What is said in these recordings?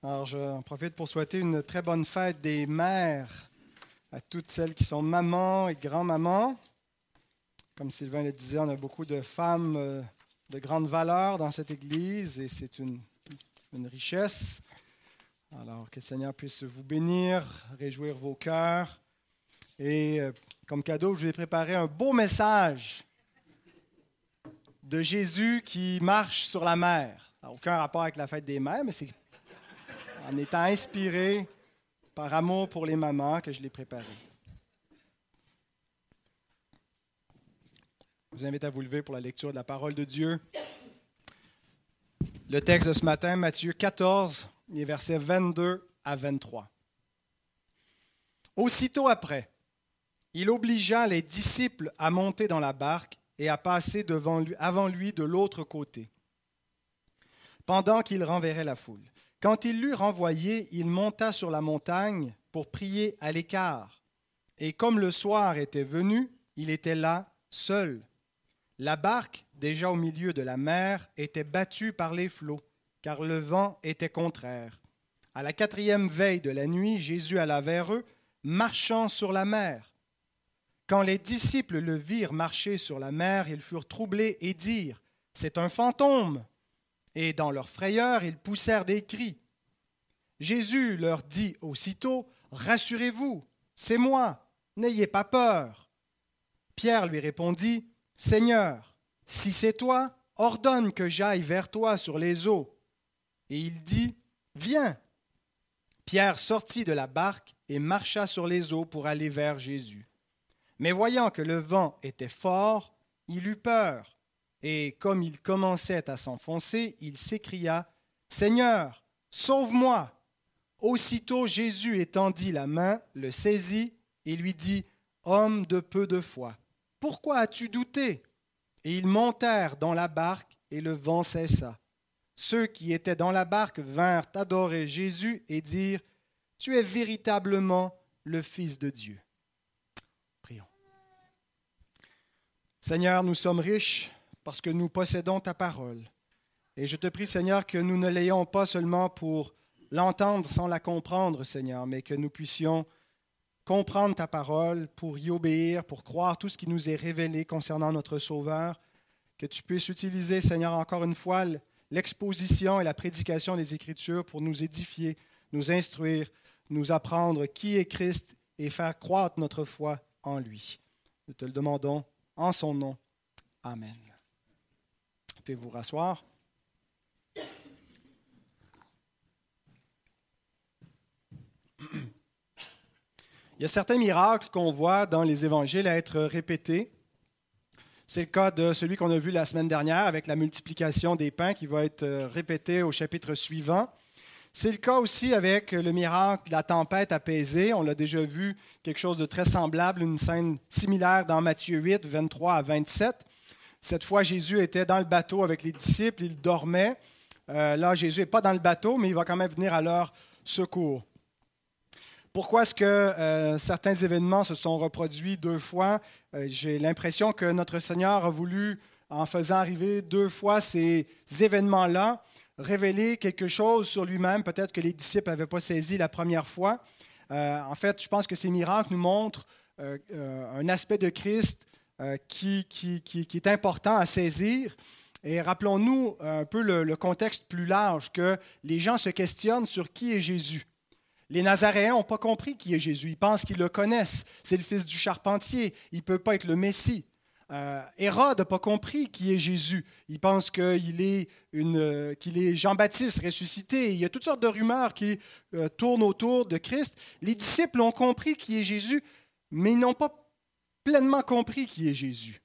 Alors, j'en profite pour souhaiter une très bonne fête des mères à toutes celles qui sont mamans et grand-mamans. Comme Sylvain le disait, on a beaucoup de femmes euh, de grande valeur dans cette Église et c'est une, une richesse. Alors, que le Seigneur puisse vous bénir, réjouir vos cœurs. Et euh, comme cadeau, je vous ai préparé un beau message de Jésus qui marche sur la mer. Aucun rapport avec la fête des mères, mais c'est en étant inspiré par amour pour les mamans que je l'ai préparé. Je vous invite à vous lever pour la lecture de la parole de Dieu. Le texte de ce matin, Matthieu 14, les versets 22 à 23. Aussitôt après, il obligea les disciples à monter dans la barque et à passer devant lui, avant lui de l'autre côté, pendant qu'il renverrait la foule. Quand il l'eut renvoyé, il monta sur la montagne pour prier à l'écart. Et comme le soir était venu, il était là, seul. La barque, déjà au milieu de la mer, était battue par les flots, car le vent était contraire. À la quatrième veille de la nuit, Jésus alla vers eux, marchant sur la mer. Quand les disciples le virent marcher sur la mer, ils furent troublés et dirent, C'est un fantôme. Et dans leur frayeur, ils poussèrent des cris. Jésus leur dit aussitôt, Rassurez-vous, c'est moi, n'ayez pas peur. Pierre lui répondit, Seigneur, si c'est toi, ordonne que j'aille vers toi sur les eaux. Et il dit, Viens. Pierre sortit de la barque et marcha sur les eaux pour aller vers Jésus. Mais voyant que le vent était fort, il eut peur, et comme il commençait à s'enfoncer, il s'écria, Seigneur, sauve-moi. Aussitôt Jésus étendit la main, le saisit et lui dit, Homme de peu de foi, pourquoi as-tu douté? Et ils montèrent dans la barque, et le vent cessa. Ceux qui étaient dans la barque vinrent adorer Jésus et dire, Tu es véritablement le Fils de Dieu. Seigneur, nous sommes riches parce que nous possédons ta parole. Et je te prie, Seigneur, que nous ne l'ayons pas seulement pour l'entendre sans la comprendre, Seigneur, mais que nous puissions comprendre ta parole pour y obéir, pour croire tout ce qui nous est révélé concernant notre Sauveur. Que tu puisses utiliser, Seigneur, encore une fois, l'exposition et la prédication des Écritures pour nous édifier, nous instruire, nous apprendre qui est Christ et faire croître notre foi en lui. Nous te le demandons en son nom. Amen. Vous rasseoir. Il y a certains miracles qu'on voit dans les évangiles à être répétés. C'est le cas de celui qu'on a vu la semaine dernière avec la multiplication des pains qui va être répété au chapitre suivant. C'est le cas aussi avec le miracle de la tempête apaisée. On l'a déjà vu quelque chose de très semblable, une scène similaire dans Matthieu 8, 23 à 27. Cette fois, Jésus était dans le bateau avec les disciples, il dormait. Euh, là, Jésus n'est pas dans le bateau, mais il va quand même venir à leur secours. Pourquoi est-ce que euh, certains événements se sont reproduits deux fois? Euh, J'ai l'impression que notre Seigneur a voulu, en faisant arriver deux fois ces événements-là, révéler quelque chose sur lui-même, peut-être que les disciples n'avaient pas saisi la première fois. En fait, je pense que ces miracles nous montrent un aspect de Christ qui, qui, est important à saisir. Et rappelons-nous un peu le, contexte plus large, que les gens se questionnent sur qui est Jésus. Les Nazaréens n'ont pas compris qui est Jésus. Ils pensent qu'ils le connaissent. C'est le fils du charpentier. Il ne peut pas être le Messie. Euh, Hérode n'a pas compris qui est Jésus. Il pense qu'il est, est Jean-Baptiste ressuscité. Il y a toutes sortes de rumeurs qui euh, tournent autour de Christ. Les disciples ont compris qui est Jésus, mais ils n'ont pas pleinement compris qui est Jésus.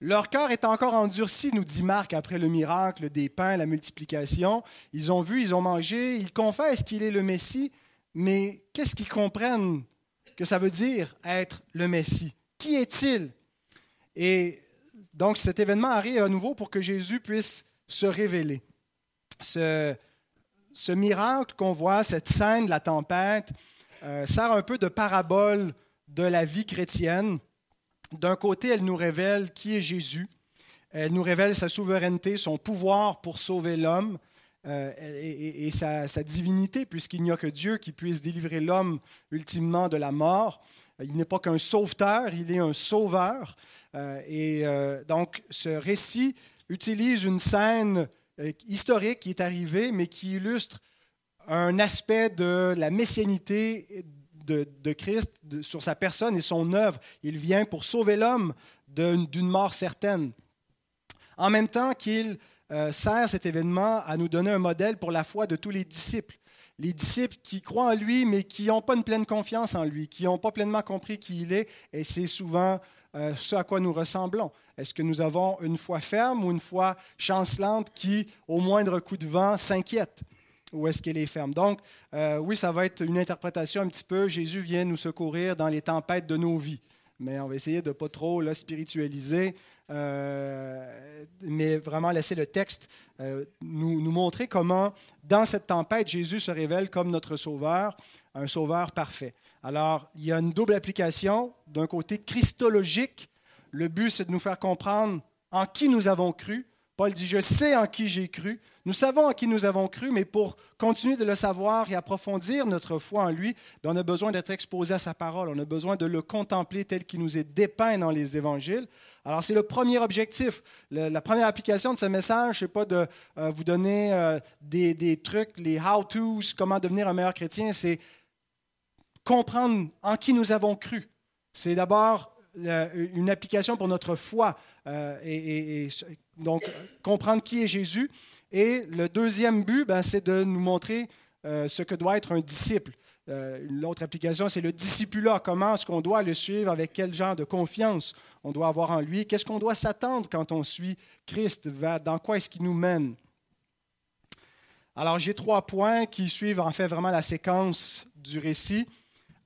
Leur cœur est encore endurci, nous dit Marc, après le miracle des pains, la multiplication. Ils ont vu, ils ont mangé, ils confessent qu'il est le Messie, mais qu'est-ce qu'ils comprennent que ça veut dire être le Messie? Qui est-il? Et donc cet événement arrive à nouveau pour que Jésus puisse se révéler. Ce, ce miracle qu'on voit, cette scène de la tempête, euh, sert un peu de parabole de la vie chrétienne. D'un côté, elle nous révèle qui est Jésus. Elle nous révèle sa souveraineté, son pouvoir pour sauver l'homme. euh, et, sa, divinité, puisqu'il n'y a que Dieu qui puisse délivrer l'homme ultimement de la mort. Il n'est pas qu'un sauveteur, il est un sauveur. Euh, et euh, donc, ce récit utilise une scène historique qui est arrivée, mais qui illustre un aspect de la messianité de, Christ sur sa personne et son œuvre. Il vient pour sauver l'homme d'une mort certaine. En même temps qu'il euh, sert cet événement à nous donner un modèle pour la foi de tous les disciples. Les disciples qui croient en lui, mais qui n'ont pas une pleine confiance en lui, qui n'ont pas pleinement compris qui il est, et c'est souvent euh, ce à quoi nous ressemblons. Est-ce que nous avons une foi ferme ou une foi chancelante qui, au moindre coup de vent, s'inquiète? Ou est-ce qu'elle est ferme Donc, euh, oui, ça va être une interprétation un petit peu, Jésus vient nous secourir dans les tempêtes de nos vies. Mais on va essayer de ne pas trop le spiritualiser euh, mais vraiment laisser le texte euh, nous, nous, montrer comment, dans cette tempête, Jésus se révèle comme notre sauveur, un sauveur parfait. Alors, il y a une double application. D'un côté christologique, le but, c'est de nous faire comprendre en qui nous avons cru. Paul dit, je sais en qui j'ai cru. Nous savons en qui nous avons cru, mais pour continuer de le savoir et approfondir notre foi en lui, ben, on a besoin d'être exposé à sa parole. On a besoin de le contempler tel qu'il nous est dépeint dans les évangiles. Alors, c'est le premier objectif. la première application de ce message, ce n'est pas de euh, vous donner euh, des, trucs, les how-tos, comment devenir un meilleur chrétien, c'est comprendre en qui nous avons cru. C'est d'abord une application pour notre foi euh, et, donc comprendre qui est Jésus. Et le deuxième but, ben, c'est de nous montrer ce que doit être un disciple. L'autre application, c'est le discipulat. Comment est-ce qu'on doit le suivre, avec quel genre de confiance on doit avoir en lui, qu'est-ce qu'on doit s'attendre quand on suit Christ, dans quoi est-ce qu'il nous mène? Alors j'ai trois points qui suivent en fait vraiment la séquence du récit.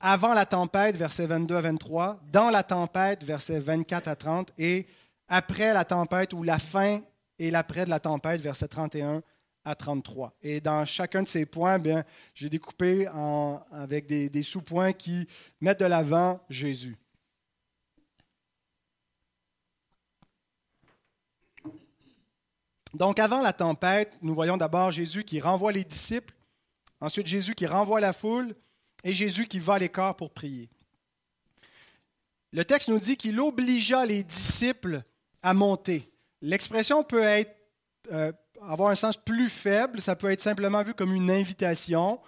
Avant la tempête, versets 22 à 23, dans la tempête, versets 24 à 30, et après la tempête ou la fin et l'après de la tempête, versets 31 à 33. Et dans chacun de ces points, bien, j'ai découpé avec des sous-points qui mettent de l'avant Jésus. Donc avant la tempête, nous voyons d'abord Jésus qui renvoie les disciples, ensuite Jésus qui renvoie la foule et Jésus qui va à l'écart pour prier. Le texte nous dit qu'il obligea les disciples à monter. L'expression peut euh, avoir un sens plus faible, ça peut être simplement vu comme une invitation,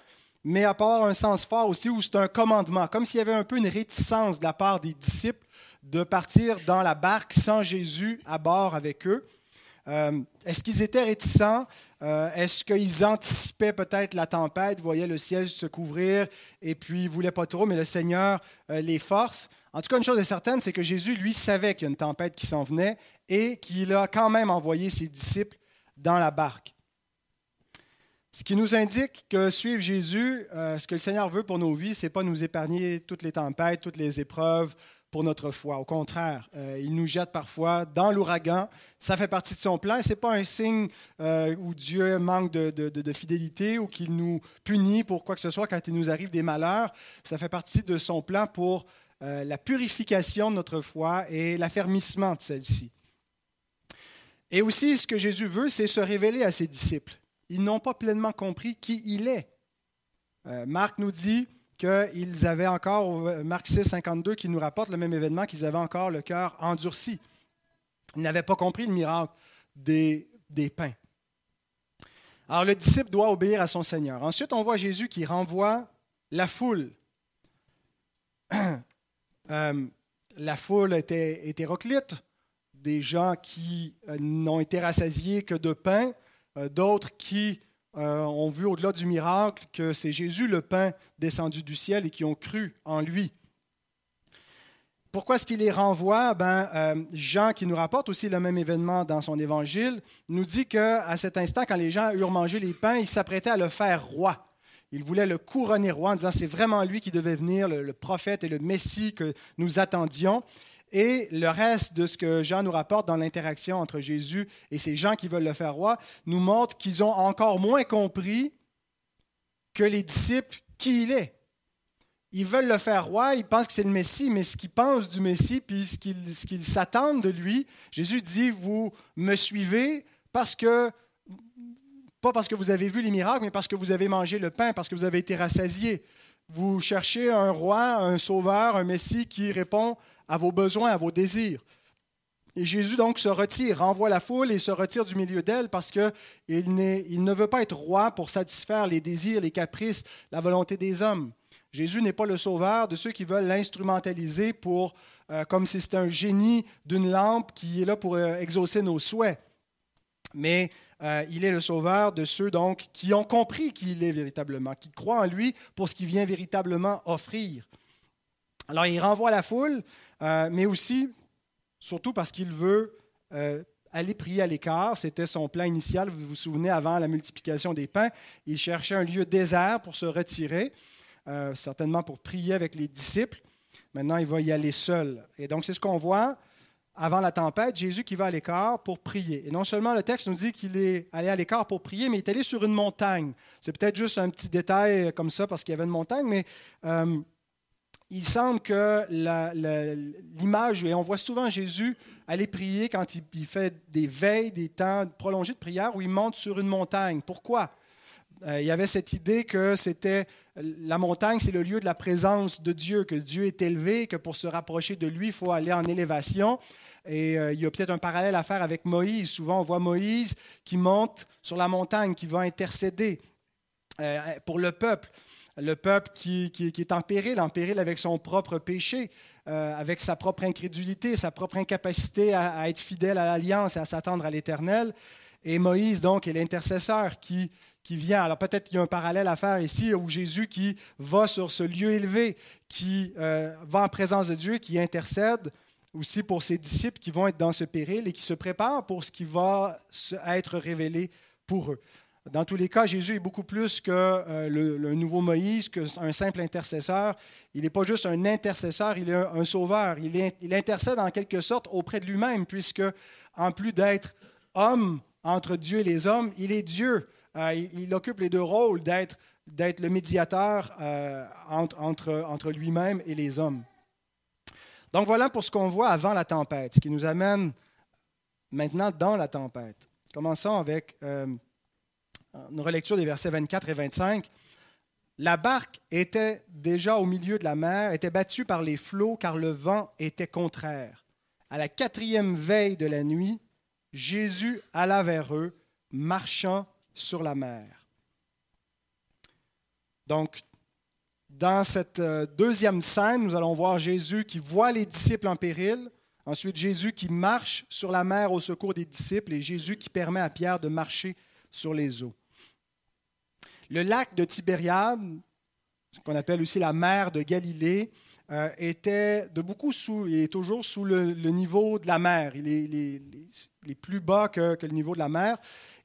mais avoir un sens fort aussi où c'est un commandement, comme s'il y avait un peu une réticence de la part des disciples de partir dans la barque sans Jésus à bord avec eux. Euh, est-ce qu'ils étaient réticents? Euh, est-ce qu'ils anticipaient peut-être la tempête, voyaient le ciel se couvrir et puis ils ne voulaient pas trop, mais le Seigneur les force? En tout cas, une chose est certaine, c'est que Jésus, lui, savait qu'il y a une tempête qui s'en venait et qu'il a quand même envoyé ses disciples dans la barque. Ce qui nous indique que suivre Jésus, ce que le Seigneur veut pour nos vies, ce n'est pas nous épargner toutes les tempêtes, toutes les épreuves, pour notre foi. Au contraire, euh, il nous jette parfois dans l'ouragan. Ça fait partie de son plan. Ce n'est pas un signe euh, où Dieu manque de, fidélité ou qu'il nous punit pour quoi que ce soit quand il nous arrive des malheurs. Ça fait partie de son plan pour euh, la purification de notre foi et l'affermissement de celle-ci. Et aussi, ce que Jésus veut, c'est se révéler à ses disciples. Ils n'ont pas pleinement compris qui il est. Marc nous dit, qu'ils avaient encore, Marc 6, 52, qui nous rapporte le même événement, qu'ils avaient encore le cœur endurci. Ils n'avaient pas compris le miracle des pains. Alors le disciple doit obéir à son Seigneur. Ensuite, on voit Jésus qui renvoie la foule. Euh, la foule était hétéroclite, des gens qui euh, n'ont été rassasiés que de pain, euh, d'autres qui ont vu au-delà du miracle que c'est Jésus le pain descendu du ciel et qui ont cru en lui. Pourquoi est-ce qu'il les renvoie? Ben, Jean, qui nous rapporte aussi le même événement dans son évangile, nous dit qu'à cet instant, quand les gens eurent mangé les pains, ils s'apprêtaient à le faire roi. Ils voulaient le couronner roi en disant c'est vraiment lui qui devait venir, le prophète et le Messie que nous attendions. Et le reste de ce que Jean nous rapporte dans l'interaction entre Jésus et ces gens qui veulent le faire roi nous montre qu'ils ont encore moins compris que les disciples qui il est. Ils veulent le faire roi, ils pensent que c'est le Messie, mais ce qu'ils pensent du Messie, puis ce qu'ils s'attendent de lui, Jésus dit, vous me suivez parce que pas parce que vous avez vu les miracles, mais parce que vous avez mangé le pain, parce que vous avez été rassasié. Vous cherchez un roi, un sauveur, un Messie qui répond à vos besoins, à vos désirs. Et Jésus donc se retire, renvoie la foule et se retire du milieu d'elle parce qu'il il ne veut pas être roi pour satisfaire les désirs, les caprices, la volonté des hommes. Jésus n'est pas le sauveur de ceux qui veulent l'instrumentaliser pour, euh, comme si c'était un génie d'une lampe qui est là pour euh, exaucer nos souhaits. Mais euh, il est le sauveur de ceux donc qui ont compris qui il est véritablement, qui croient en lui pour ce qu'il vient véritablement offrir. Alors il renvoie la foule, mais aussi surtout parce qu'il veut euh, aller prier à l'écart. C'était son plan initial, vous vous souvenez, avant la multiplication des pains. Il cherchait un lieu désert pour se retirer, euh, certainement pour prier avec les disciples. Maintenant, il va y aller seul. Et donc, c'est ce qu'on voit avant la tempête, Jésus qui va à l'écart pour prier. Et non seulement le texte nous dit qu'il est allé à l'écart pour prier, mais il est allé sur une montagne. C'est peut-être juste un petit détail comme ça parce qu'il y avait une montagne, mais euh, il semble que l'image, et on voit souvent Jésus aller prier quand il, fait des veilles, des temps prolongés de prière, où il monte sur une montagne. Pourquoi? Euh, il y avait cette idée que c'était la montagne, c'est le lieu de la présence de Dieu, que Dieu est élevé, que pour se rapprocher de lui, il faut aller en élévation. Et euh, il y a peut-être un parallèle à faire avec Moïse. Souvent, on voit Moïse qui monte sur la montagne, qui va intercéder euh, pour le peuple le peuple qui, est en péril, en péril avec son propre péché, euh, avec sa propre incrédulité, sa propre incapacité à, être fidèle à l'alliance et à s'attendre à l'éternel. Et Moïse, donc, est l'intercesseur qui, vient. Alors peut-être qu'il y a un parallèle à faire ici où Jésus qui va sur ce lieu élevé, qui va en présence de Dieu, qui intercède aussi pour ses disciples qui vont être dans ce péril et qui se préparent pour ce qui va être révélé pour eux. Dans tous les cas, Jésus est beaucoup plus que euh, le, nouveau Moïse, qu'un simple intercesseur. Il n'est pas juste un intercesseur, il est un, sauveur. Il, intercède en quelque sorte auprès de lui-même, puisque en plus d'être homme entre Dieu et les hommes, il est Dieu. Euh, il, occupe les deux rôles d'être, le médiateur euh, entre, entre lui-même et les hommes. Donc voilà pour ce qu'on voit avant la tempête, ce qui nous amène maintenant dans la tempête. Commençons avec une relecture des versets 24 et 25. La barque était déjà au milieu de la mer, était battue par les flots car le vent était contraire. À la quatrième veille de la nuit, Jésus alla vers eux, marchant sur la mer. Donc, dans cette euh, deuxième scène, nous allons voir Jésus qui voit les disciples en péril, ensuite Jésus qui marche sur la mer au secours des disciples et Jésus qui permet à Pierre de marcher sur les eaux. Le lac de Tibériade, ce qu'on appelle aussi la mer de Galilée, euh, était de beaucoup sous, il est toujours sous le, niveau de la mer. Il est, plus bas que, le niveau de la mer.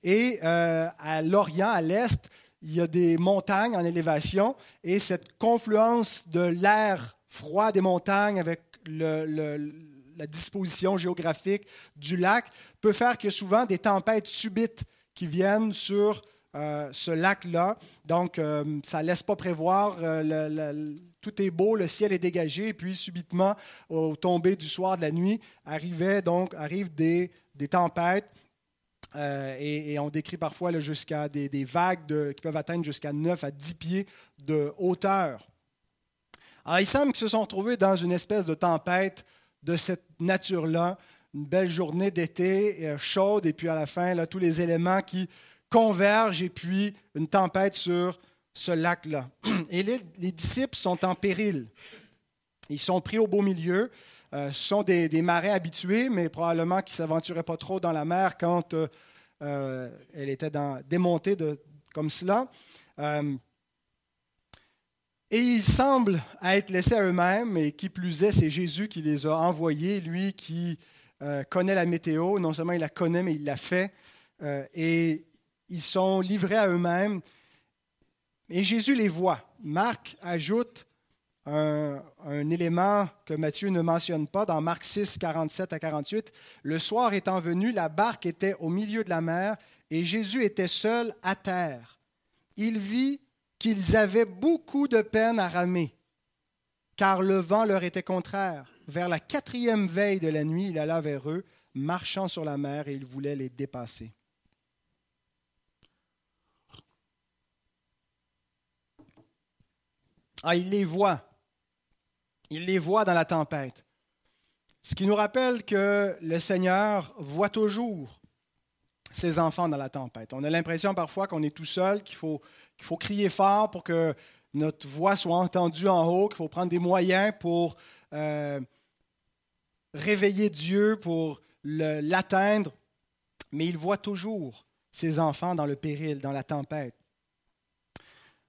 Et euh, à l'Orient, à l'Est, il y a des montagnes en élévation et cette confluence de l'air froid des montagnes avec la disposition géographique du lac peut faire que souvent des tempêtes subites qui viennent sur euh, ce lac-là. Donc, euh, ça ne laisse pas prévoir. Euh, tout est beau, le ciel est dégagé, et puis subitement, au tomber du soir de la nuit, arrivait donc, arrivent des, des tempêtes. Et, on décrit parfois jusqu'à des, vagues qui peuvent atteindre jusqu'à 9 à 10 pieds de hauteur. Alors, il semble qu'ils se sont retrouvés dans une espèce de tempête de cette nature-là, une belle journée d'été chaude, et puis à la fin, là, tous les éléments qui convergent et puis une tempête sur ce lac-là. Et les, disciples sont en péril. Ils sont pris au beau milieu. Euh, sont des, des, marins habitués, mais probablement qui ne s'aventuraient pas trop dans la mer quand euh, euh, elle était démontée comme cela. et ils semblent être laissés à eux-mêmes, et qui plus est, c'est Jésus qui les a envoyés, lui qui connaît la météo. Non seulement il la connaît, mais il l'a fait. et ils sont livrés à eux-mêmes. Et Jésus les voit. Marc ajoute un, élément que Matthieu ne mentionne pas dans Marc 6, 47 à 48. Le soir étant venu, la barque était au milieu de la mer et Jésus était seul à terre. Il vit qu'ils avaient beaucoup de peine à ramer, car le vent leur était contraire. Vers la quatrième veille de la nuit, il alla vers eux, marchant sur la mer, et il voulait les dépasser. Ah, il les voit. Il les voit dans la tempête. Ce qui nous rappelle que le Seigneur voit toujours ses enfants dans la tempête. On a l'impression parfois qu'on est tout seul, qu'il faut, crier fort pour que notre voix soit entendue en haut, qu'il faut prendre des moyens pour euh, réveiller Dieu, pour l'atteindre. Mais il voit toujours ses enfants dans le péril, dans la tempête.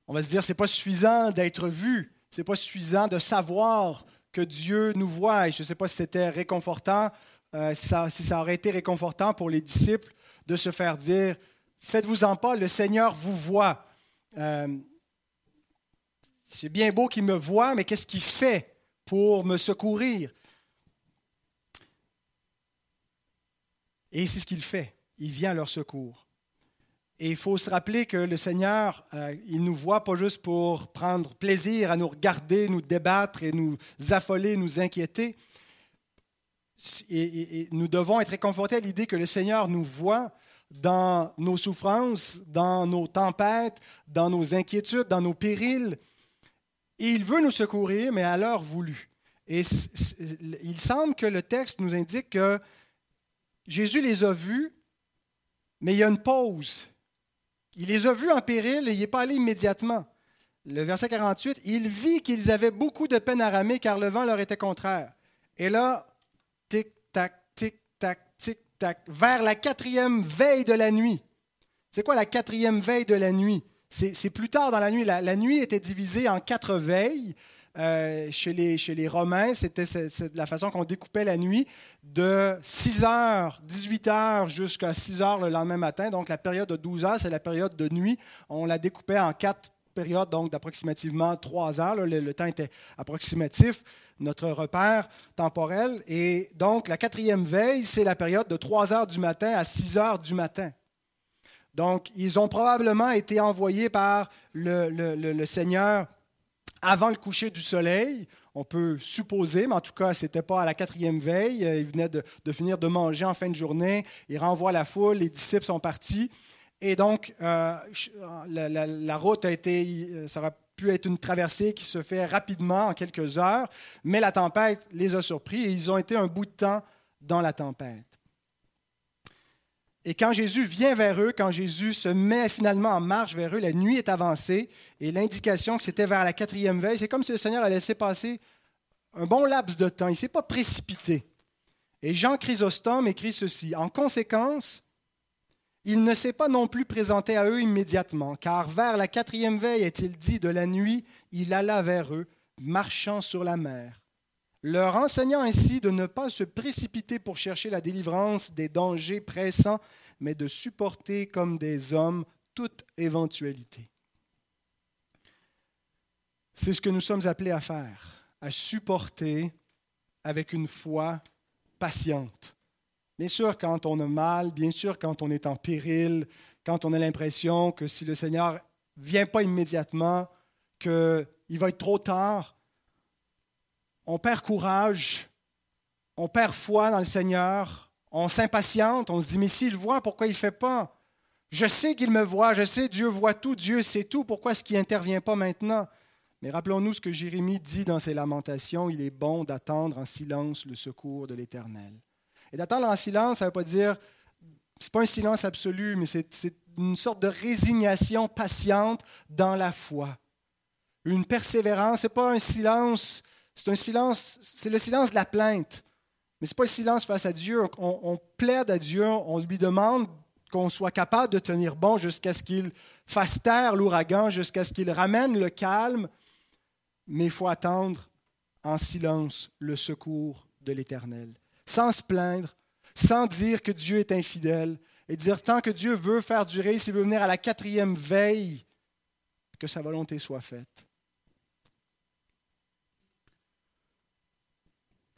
On va se dire, ce n'est pas suffisant d'être vu, n'est pas suffisant de savoir que Dieu nous voit. je ne sais pas si c'était réconfortant, euh, si, ça, aurait été réconfortant pour les disciples de se faire dire, faites-vous-en pas, le Seigneur vous voit. Euh, c'est bien beau qu'il me voit, mais qu'est-ce qu'il fait pour me secourir? Et c'est ce qu'il fait. Il vient à leur secours. Et il faut se rappeler que le Seigneur, euh, il nous voit pas juste pour prendre plaisir à nous regarder, nous débattre et nous affoler, nous inquiéter. Et, nous devons être réconfortés à l'idée que le Seigneur nous voit dans nos souffrances, dans nos tempêtes, dans nos inquiétudes, dans nos périls. Et il veut nous secourir, mais à l'heure voulue. Et il semble que le texte nous indique que Jésus les a vus, mais il y a une pause. Il les a vus en péril et il n'est pas allé immédiatement. Le verset 48, il vit qu'ils avaient beaucoup de peine à ramer car le vent leur était contraire. Et là, tic-tac, tic-tac, tic-tac, vers la quatrième veille de la nuit. C'est quoi la quatrième veille de la nuit? C'est plus tard dans la nuit. La, nuit était divisée en quatre veilles. Euh, chez, les, Romains, c'était la façon qu'on découpait la nuit de 6 heures, 18 heures jusqu'à 6 heures le lendemain matin. Donc la période de 12 heures, c'est la période de nuit. On la découpait en quatre périodes, donc d'approximativement 3 heures. Le, temps était approximatif, notre repère temporel. Et donc la quatrième veille, c'est la période de 3 heures du matin à 6 heures du matin. Donc, ils ont probablement été envoyés par le Seigneur avant le coucher du soleil. On peut supposer, mais en tout cas, ce n'était pas à la quatrième veille. Il venait de, finir de manger en fin de journée. Il renvoie la foule, les disciples sont partis. Et donc, euh, la, route a été, ça aurait pu être une traversée qui se fait rapidement, en quelques heures, mais la tempête les a surpris et ils ont été un bout de temps dans la tempête. Et quand Jésus vient vers eux, quand Jésus se met finalement en marche vers eux, la nuit est avancée et l'indication que c'était vers la quatrième veille, c'est comme si le Seigneur a laissé passer un bon laps de temps. Il ne s'est pas précipité. Et Jean Chrysostome écrit ceci. En conséquence, il ne s'est pas non plus présenté à eux immédiatement, car vers la quatrième veille, est-il dit, de la nuit, il alla vers eux, marchant sur la mer leur enseignant ainsi de ne pas se précipiter pour chercher la délivrance des dangers pressants, mais de supporter comme des hommes toute éventualité. C'est ce que nous sommes appelés à faire, à supporter avec une foi patiente. Bien sûr, quand on a mal, bien sûr, quand on est en péril, quand on a l'impression que si le Seigneur ne vient pas immédiatement, qu'il va être trop tard, on perd courage, on perd foi dans le Seigneur, on s'impatiente, on se dit, mais s'il voit, pourquoi il ne fait pas? Je sais qu'il me voit, je sais, Dieu voit tout, Dieu sait tout, pourquoi est-ce qu'il n'intervient pas maintenant? Mais rappelons-nous ce que Jérémie dit dans ses lamentations, il est bon d'attendre en silence le secours de l'Éternel. Et d'attendre en silence, ça ne veut pas dire, ce n'est pas un silence absolu, mais c'est une sorte de résignation patiente dans la foi. Une persévérance, ce n'est pas un silence c'est un silence, c'est le silence de la plainte. Mais ce n'est pas le silence face à Dieu. On, plaide à Dieu, on lui demande qu'on soit capable de tenir bon jusqu'à ce qu'il fasse taire l'ouragan, jusqu'à ce qu'il ramène le calme. Mais il faut attendre en silence le secours de l'Éternel, sans se plaindre, sans dire que Dieu est infidèle, et dire tant que Dieu veut faire durer, s'il veut venir à la quatrième veille, que sa volonté soit faite.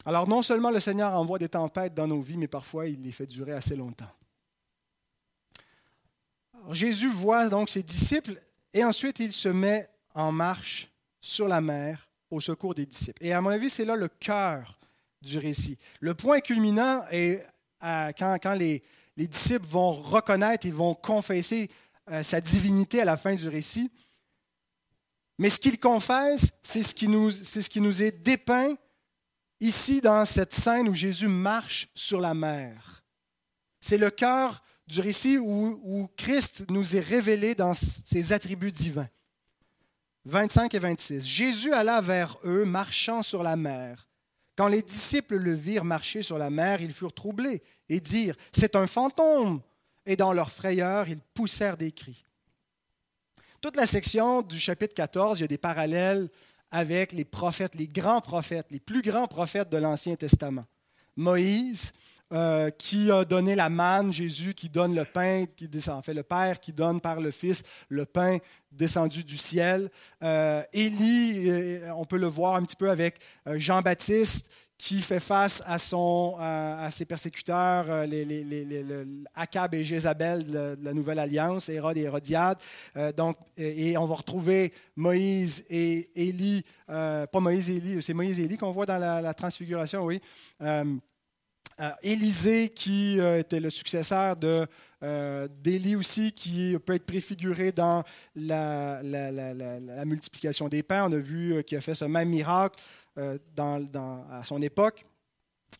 Alors non seulement le Seigneur envoie des tempêtes dans nos vies, mais parfois il les fait durer assez longtemps. Jésus voit donc ses disciples et ensuite il se met en marche sur la mer au secours des disciples. Et à mon avis, c'est là le cœur du récit. Le point culminant est quand, les, disciples vont reconnaître et vont confesser euh, sa divinité à la fin du récit. Mais ce qu'il confesse, c'est ce, qui nous, c'est ce qui nous est dépeint ici dans cette scène où Jésus marche sur la mer. C'est le cœur du récit où, Christ nous est révélé dans ses attributs divins. 25 et 26. Jésus alla vers eux, marchant sur la mer. Quand les disciples le virent marcher sur la mer, ils furent troublés et dirent, C'est un fantôme. Et dans leur frayeur, ils poussèrent des cris. Toute la section du chapitre 14, il y a des parallèles avec les prophètes, les grands prophètes, les plus grands prophètes de l'Ancien Testament. Moïse, euh, qui a donné la manne, Jésus qui donne le pain, qui descend, en fait le Père qui donne par le Fils le pain descendu du ciel. Euh, Élie, euh, on peut le voir un petit peu avec Jean-Baptiste, qui fait face à, son, à, ses persécuteurs, euh, les, les, les, Akab et Jézabel de, la Nouvelle Alliance, Hérode et Hérodiade. Euh, donc, et on va retrouver Moïse et Élie, euh, pas Moïse et Élie, c'est Moïse et Élie qu'on voit dans la, transfiguration, oui. Élisée, qui était le successeur de, d'Élie aussi, qui peut être préfiguré dans la, la, multiplication des pains. On a vu qu'il a fait ce même miracle. Euh, à son époque.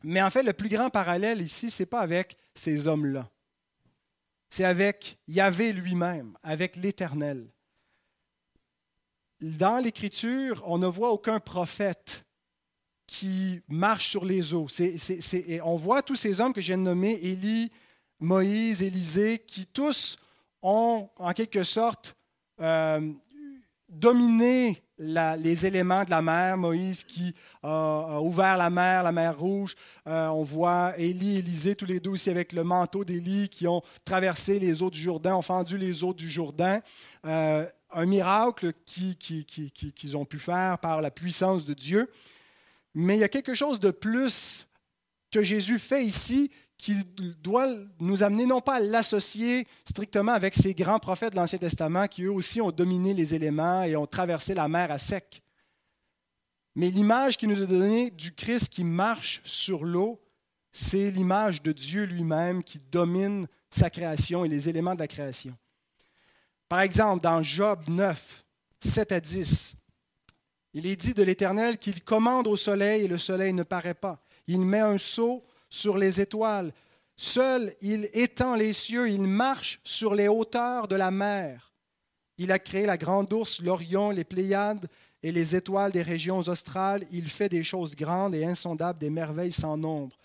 Mais en fait, le plus grand parallèle ici, ce n'est pas avec ces hommes-là. C'est avec Yahvé lui-même, avec l'Éternel. Dans l'Écriture, on ne voit aucun prophète qui marche sur les eaux. on voit tous ces hommes que j'ai nommés, Élie, Moïse, Élisée, qui tous ont en quelque sorte euh, dominé les éléments de la mer, Moïse qui a, ouvert la mer, la mer rouge. Euh, on voit Élie et Élisée, tous les deux aussi avec le manteau d'Élie, qui ont traversé les eaux du Jourdain, ont fendu les eaux du Jourdain. Euh, un miracle qu'ils qui, qui, ont pu faire par la puissance de Dieu. Mais il y a quelque chose de plus Jésus fait ici, qui doit nous amener non pas à l'associer strictement avec ces grands prophètes de l'Ancien Testament qui eux aussi ont dominé les éléments et ont traversé la mer à sec. Mais l'image qui nous est donnée du Christ qui marche sur l'eau, c'est l'image de Dieu lui-même qui domine sa création et les éléments de la création. Par exemple, dans Job 9, 7 à 10, il est dit de l'Éternel qu'il commande au soleil et le soleil ne paraît pas. Il met un sceau sur les étoiles. Seul il étend les cieux, il marche sur les hauteurs de la mer. Il a créé la grande ours, l'Orion, les Pléiades et les étoiles des régions australes. Il fait des choses grandes et insondables, des merveilles sans nombre.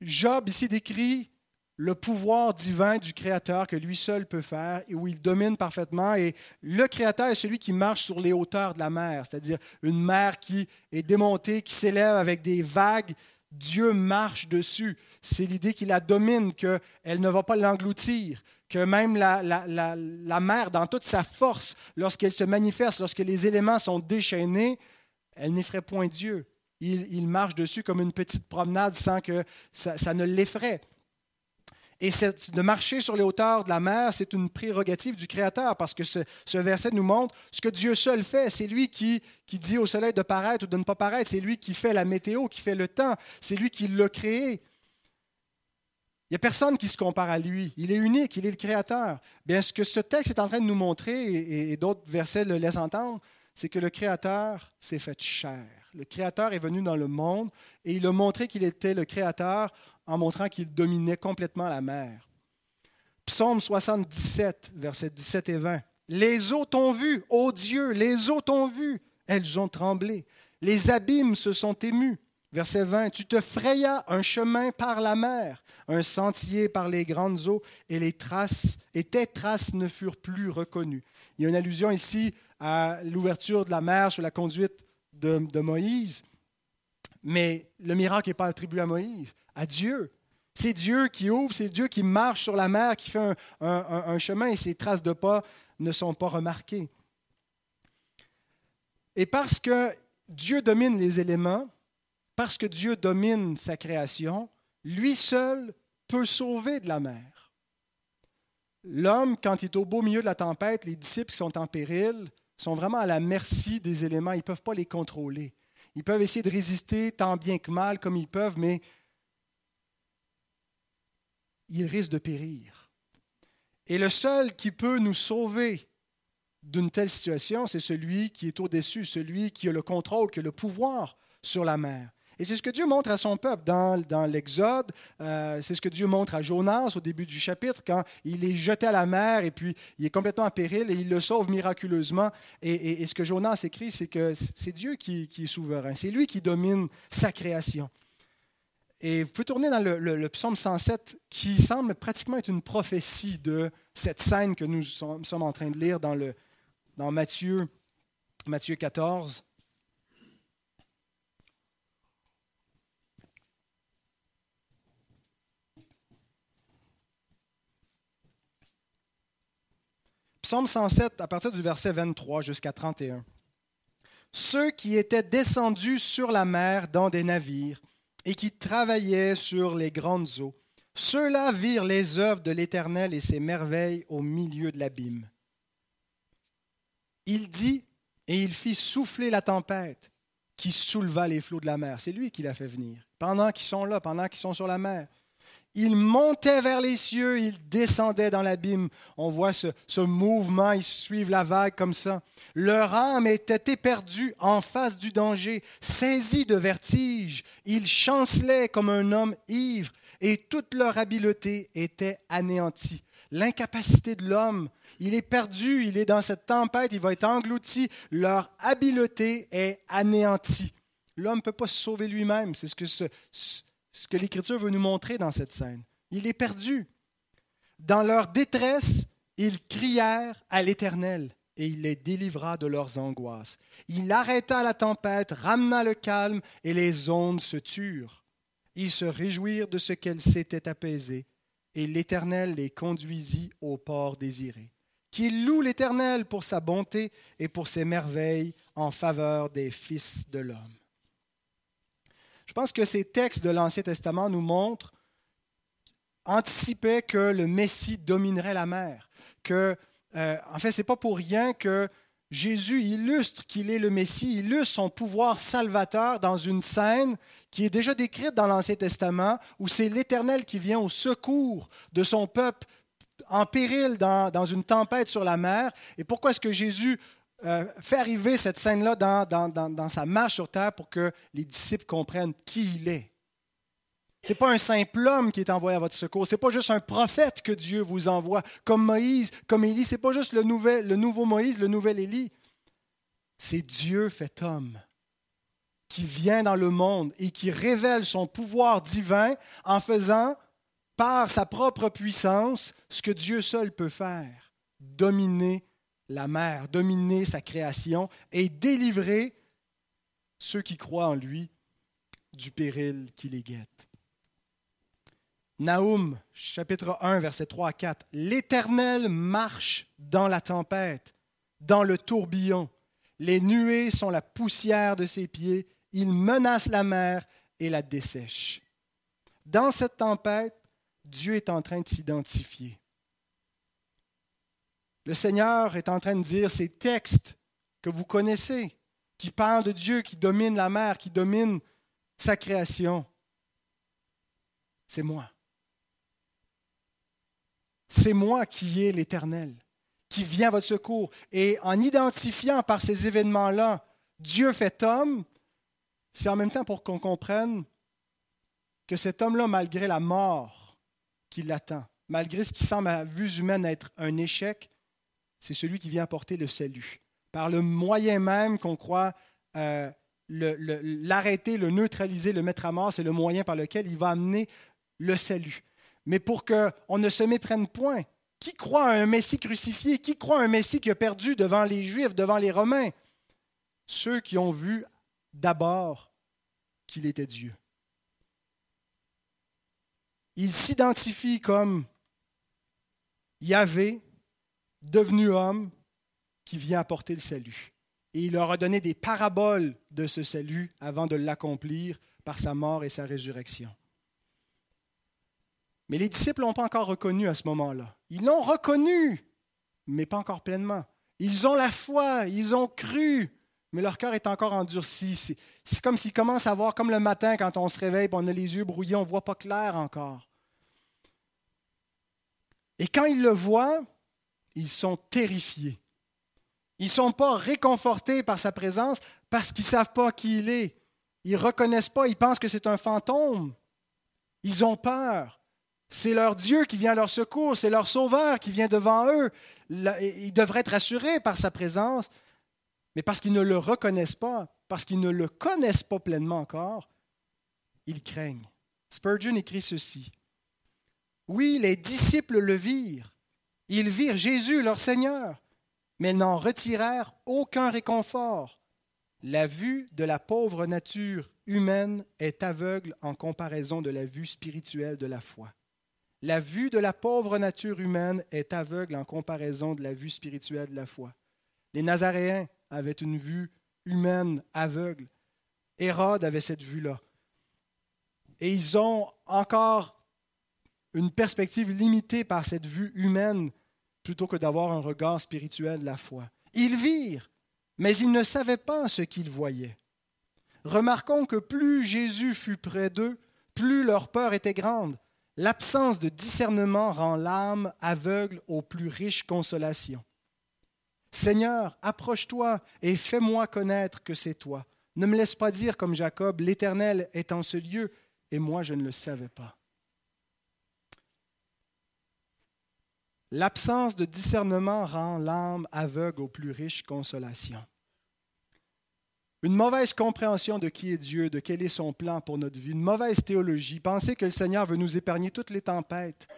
Job ici décrit le pouvoir divin du Créateur que lui seul peut faire et où il domine parfaitement. Et le Créateur est celui qui marche sur les hauteurs de la mer, c'est-à-dire une mer qui est démontée, qui s'élève avec des vagues Dieu marche dessus. C'est l'idée qu'il la domine, qu'elle ne va pas l'engloutir, que même la, mer, dans toute sa force, lorsqu'elle se manifeste, lorsque les éléments sont déchaînés, elle n'effraie point Dieu. Il, marche dessus comme une petite promenade sans que ça ne l'effraie. Et de marcher sur les hauteurs de la mer, c'est une prérogative du Créateur parce que ce, verset nous montre ce que Dieu seul fait. C'est lui qui, qui dit au soleil de paraître ou de ne pas paraître. C'est lui qui fait la météo, qui fait le temps. C'est lui qui l'a créé. Il n'y a personne qui se compare à lui. Il est unique, il est le Créateur. Bien, ce que ce texte est en train de nous montrer, et d'autres versets le laissent entendre, c'est que le Créateur s'est fait chair. Le Créateur est venu dans le monde et il a montré qu'il était le Créateur en montrant qu'il dominait complètement la mer. Psaume 77, versets 17 et 20. Les eaux t'ont vu, ô Dieu, les eaux t'ont vu, elles ont tremblé. Les abîmes se sont émus. Verset 20. Tu te frayas un chemin par la mer, un sentier par les grandes eaux, et les traces, et tes traces ne furent plus reconnues. Il y a une allusion ici à l'ouverture de la mer sur la conduite de, de Moïse. Mais le miracle n'est pas attribué à Moïse à Dieu. C'est Dieu qui ouvre, c'est Dieu qui marche sur la mer, qui fait un, chemin et ses traces de pas ne sont pas remarquées. Et parce que Dieu domine les éléments, parce que Dieu domine sa création, lui seul peut sauver de la mer. L'homme, quand il est au beau milieu de la tempête, les disciples qui sont en péril, sont vraiment à la merci des éléments. Ils ne peuvent pas les contrôler. Ils peuvent essayer de résister tant bien que mal comme ils peuvent, mais il risque de périr. Et le seul qui peut nous sauver d'une telle situation, c'est celui qui est au-dessus, celui qui a le contrôle, qui a le pouvoir sur la mer. Et c'est ce que Dieu montre à son peuple dans, l'Exode. Euh, c'est ce que Dieu montre à Jonas au début du chapitre, quand il est jeté à la mer et puis il est complètement en péril et il le sauve miraculeusement. Et, ce que Jonas écrit, c'est que c'est Dieu qui, est souverain. C'est lui qui domine sa création. Et vous pouvez tourner dans le, psaume 107, qui semble pratiquement être une prophétie de cette scène que nous sommes, en train de lire dans, le, dans Matthieu, Matthieu 14. Psaume 107, à partir du verset 23 jusqu'à 31. Ceux qui étaient descendus sur la mer dans des navires et qui travaillaient sur les grandes eaux, ceux-là virent les œuvres de l'Éternel et ses merveilles au milieu de l'abîme. Il dit, et il fit souffler la tempête qui souleva les flots de la mer. C'est lui qui l'a fait venir. Pendant qu'ils sont là, pendant qu'ils sont sur la mer. Ils montaient vers les cieux, ils descendaient dans l'abîme. On voit ce, mouvement, ils suivent la vague comme ça. Leur âme était éperdue en face du danger, saisie de vertige. Ils chancelaient comme un homme ivre et toute leur habileté était anéantie. L'incapacité de l'homme, il est perdu, il est dans cette tempête, il va être englouti. Leur habileté est anéantie. L'homme ne peut pas se sauver lui-même. C'est ce que que l'Écriture veut nous montrer dans cette scène. Il est perdu. Dans leur détresse, ils crièrent à l'Éternel et il les délivra de leurs angoisses. Il arrêta la tempête, ramena le calme et les ondes se turent. Ils se réjouirent de ce qu'elles s'étaient apaisées et l'Éternel les conduisit au port désiré. Qu'ils louent l'Éternel pour sa bonté et pour ses merveilles en faveur des fils de l'homme. Je pense que ces textes de l'Ancien Testament nous montrent, anticipaient que le Messie dominerait la mer. Que, euh, en fait, ce n'est pas pour rien que Jésus illustre qu'il est le Messie, illustre son pouvoir salvateur dans une scène qui est déjà décrite dans l'Ancien Testament, où c'est l'Éternel qui vient au secours de son peuple en péril dans, dans, une tempête sur la mer. Et pourquoi est-ce que Jésus euh, fait arriver cette scène-là dans, sa marche sur terre pour que les disciples comprennent qui il est. Ce n'est pas un simple homme qui est envoyé à votre secours. Ce n'est pas juste un prophète que Dieu vous envoie, comme Moïse, comme Élie. Ce n'est pas juste le, nouvel, le nouveau Moïse, le nouvel Élie. C'est Dieu fait homme qui vient dans le monde et qui révèle son pouvoir divin en faisant, par sa propre puissance, ce que Dieu seul peut faire, dominer la mer, dominer sa création et délivrer ceux qui croient en lui du péril qui les guette. Naoum, chapitre 1, versets 3 à 4. L'Éternel marche dans la tempête, dans le tourbillon. Les nuées sont la poussière de ses pieds. Il menace la mer et la dessèche. Dans cette tempête, Dieu est en train de s'identifier. Le Seigneur est en train de dire ces textes que vous connaissez, qui parlent de Dieu qui domine la mer, qui domine sa création. C'est moi. C'est moi qui est l'Éternel, qui vient à votre secours. Et en identifiant par ces événements-là Dieu fait homme, c'est en même temps pour qu'on comprenne que cet homme-là, malgré la mort qui l'attend, malgré ce qui semble à vue humaine être un échec, c'est celui qui vient apporter le salut. Par le moyen même qu'on croit euh, l'arrêter, le, neutraliser, le mettre à mort, c'est le moyen par lequel il va amener le salut. Mais pour qu'on ne se méprenne point, qui croit à un Messie crucifié, qui croit à un Messie qui a perdu devant les Juifs, devant les Romains? Ceux qui ont vu d'abord qu'il était Dieu. Il s'identifie comme Yahvé, devenu homme qui vient apporter le salut. Et il leur a donné des paraboles de ce salut avant de l'accomplir par sa mort et sa résurrection. Mais les disciples ne l'ont pas encore reconnu à ce moment-là. Ils l'ont reconnu, mais pas encore pleinement. Ils ont la foi, ils ont cru, mais leur cœur est encore endurci. C'est comme s'ils commencent à voir, comme le matin quand on se réveille, on a les yeux brouillés, on ne voit pas clair encore. Et quand ils le voient, ils sont terrifiés. Ils ne sont pas réconfortés par sa présence parce qu'ils ne savent pas qui il est. Ils ne reconnaissent pas, ils pensent que c'est un fantôme. Ils ont peur. C'est leur Dieu qui vient à leur secours, c'est leur Sauveur qui vient devant eux. Ils devraient être assurés par sa présence, mais parce qu'ils ne le reconnaissent pas, parce qu'ils ne le connaissent pas pleinement encore, ils craignent. Spurgeon écrit ceci. Oui, les disciples le virent. Ils virent Jésus, leur Seigneur, mais n'en retirèrent aucun réconfort. La vue de la pauvre nature humaine est aveugle en comparaison de la vue spirituelle de la foi. La vue de la pauvre nature humaine est aveugle en comparaison de la vue spirituelle de la foi. Les Nazaréens avaient une vue humaine aveugle. Hérode avait cette vue-là. Et ils ont encore une perspective limitée par cette vue humaine plutôt que d'avoir un regard spirituel de la foi. Ils virent, mais ils ne savaient pas ce qu'ils voyaient. Remarquons que plus Jésus fut près d'eux, plus leur peur était grande. L'absence de discernement rend l'âme aveugle aux plus riches consolations. Seigneur, approche-toi et fais-moi connaître que c'est toi. Ne me laisse pas dire comme Jacob, l'Éternel est en ce lieu, et moi je ne le savais pas. L'absence de discernement rend l'âme aveugle aux plus riches consolations. Une mauvaise compréhension de qui est Dieu, de quel est son plan pour notre vie, une mauvaise théologie, penser que le Seigneur veut nous épargner toutes les tempêtes,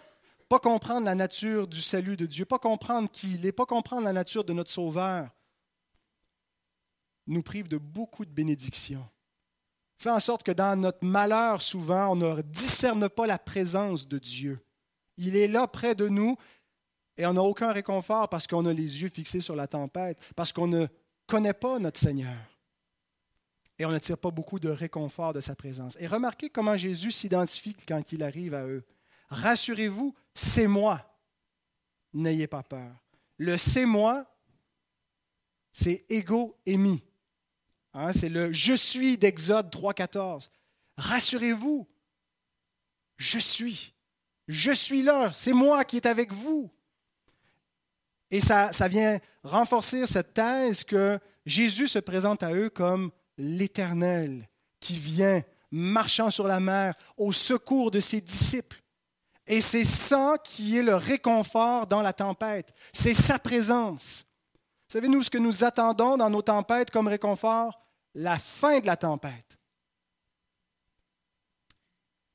pas comprendre la nature du salut de Dieu, pas comprendre qui il est, pas comprendre la nature de notre Sauveur, nous prive de beaucoup de bénédictions. Fait en sorte que dans notre malheur, souvent, on ne discerne pas la présence de Dieu. Il est là près de nous et on n'a aucun réconfort parce qu'on a les yeux fixés sur la tempête, parce qu'on ne connaît pas notre Seigneur. Et on ne tire pas beaucoup de réconfort de sa présence. Et remarquez comment Jésus s'identifie quand il arrive à eux. Rassurez-vous, c'est moi. N'ayez pas peur. Le c'est moi, c'est ego émis. Hein, c'est le je suis d'Exode 3.14. Rassurez-vous, je suis. Je suis là, c'est moi qui est avec vous. Et ça, vient renforcer cette thèse que Jésus se présente à eux comme l'Éternel qui vient marchant sur la mer au secours de ses disciples. Et c'est ça qui est le réconfort dans la tempête. C'est sa présence. Savez-nous ce que nous attendons dans nos tempêtes comme réconfort? La fin de la tempête.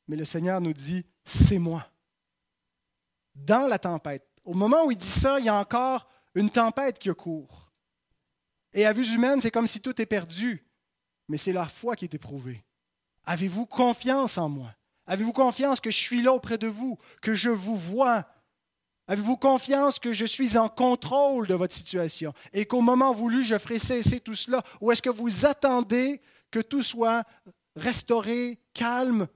Mais le Seigneur nous dit, c'est moi. Dans la tempête. Au moment où il dit ça, il y a encore une tempête qui court. Et à vue humaine, c'est comme si tout est perdu. Mais c'est la foi qui est éprouvée. Avez-vous confiance en moi? Avez-vous confiance que je suis là auprès de vous, que je vous vois? Avez-vous confiance que je suis en contrôle de votre situation et qu'au moment voulu, je ferai cesser tout cela? Ou est-ce que vous attendez que tout soit restauré, calme,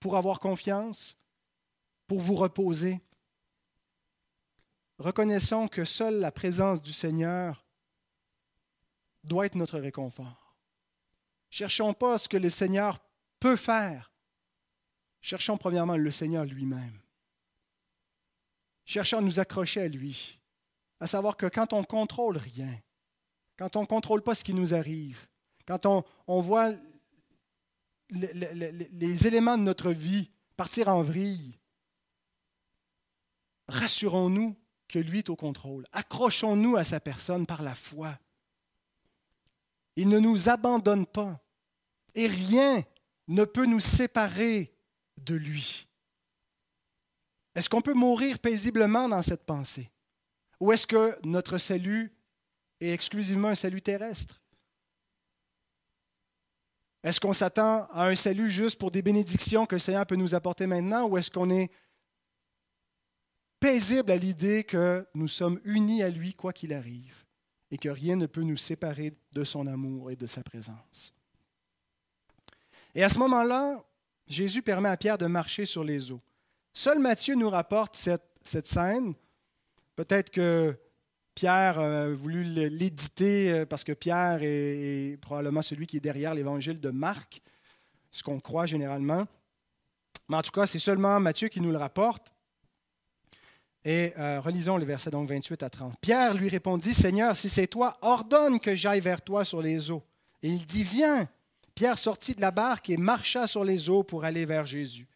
pour avoir confiance, pour vous reposer? Reconnaissons que seule la présence du Seigneur doit être notre réconfort. Cherchons pas ce que le Seigneur peut faire. Cherchons premièrement le Seigneur lui-même. Cherchons à nous accrocher à lui, à savoir que quand on ne contrôle rien, quand on ne contrôle pas ce qui nous arrive, quand on, voit les éléments de notre vie partir en vrille, rassurons-nous que lui est au contrôle. Accrochons-nous à sa personne par la foi. Il ne nous abandonne pas. Et rien ne peut nous séparer de lui. Est-ce qu'on peut mourir paisiblement dans cette pensée? Ou est-ce que notre salut est exclusivement un salut terrestre? Est-ce qu'on s'attend à un salut juste pour des bénédictions que le Seigneur peut nous apporter maintenant? Ou est-ce qu'on est paisible à l'idée que nous sommes unis à lui quoi qu'il arrive et que rien ne peut nous séparer de son amour et de sa présence? Et à ce moment-là, Jésus permet à Pierre de marcher sur les eaux. Seul Matthieu nous rapporte cette, scène. Peut-être que Pierre a voulu l'éditer euh, parce que Pierre est, probablement celui qui est derrière l'évangile de Marc, ce qu'on croit généralement. Mais en tout cas, c'est seulement Matthieu qui nous le rapporte. Et euh, relisons le verset donc 28 à 30. Pierre lui répondit, Seigneur, si c'est toi, ordonne que j'aille vers toi sur les eaux. Et il dit, Viens. Pierre sortit de la barque et marcha sur les eaux pour aller vers Jésus.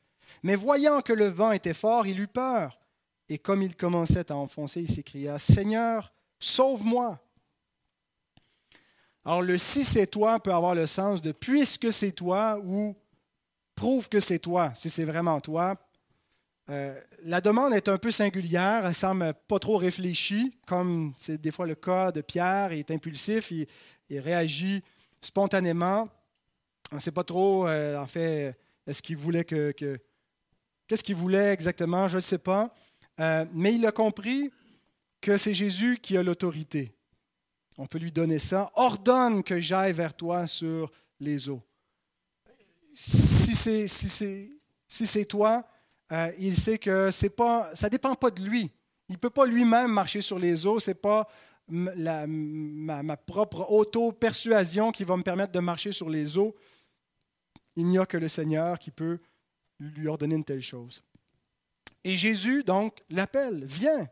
Mais voyant que le vent était fort, il eut peur. Et comme il commençait à enfoncer, il s'écria, Seigneur, sauve-moi. Alors le si c'est toi peut avoir le sens de puisque c'est toi ou prouve que c'est toi, si c'est vraiment toi. Euh, la demande est un peu singulière, elle semble pas trop réfléchie, comme c'est des fois le cas de Pierre, il est impulsif, il, réagit spontanément. On ne sait pas trop, euh, en fait, est-ce qu'il voulait que, Qu'est-ce qu'il voulait exactement, je ne sais pas. Euh, mais il a compris que c'est Jésus qui a l'autorité. On peut lui donner ça. Ordonne que j'aille vers toi sur les eaux. Si c'est toi, euh, il sait que c'est pas, ça ne dépend pas de lui. Il ne peut pas lui-même marcher sur les eaux. Ce n'est pas ma, propre auto-persuasion qui va me permettre de marcher sur les eaux. Il n'y a que le Seigneur qui peut lui ordonner une telle chose. Et Jésus, donc, l'appelle, viens.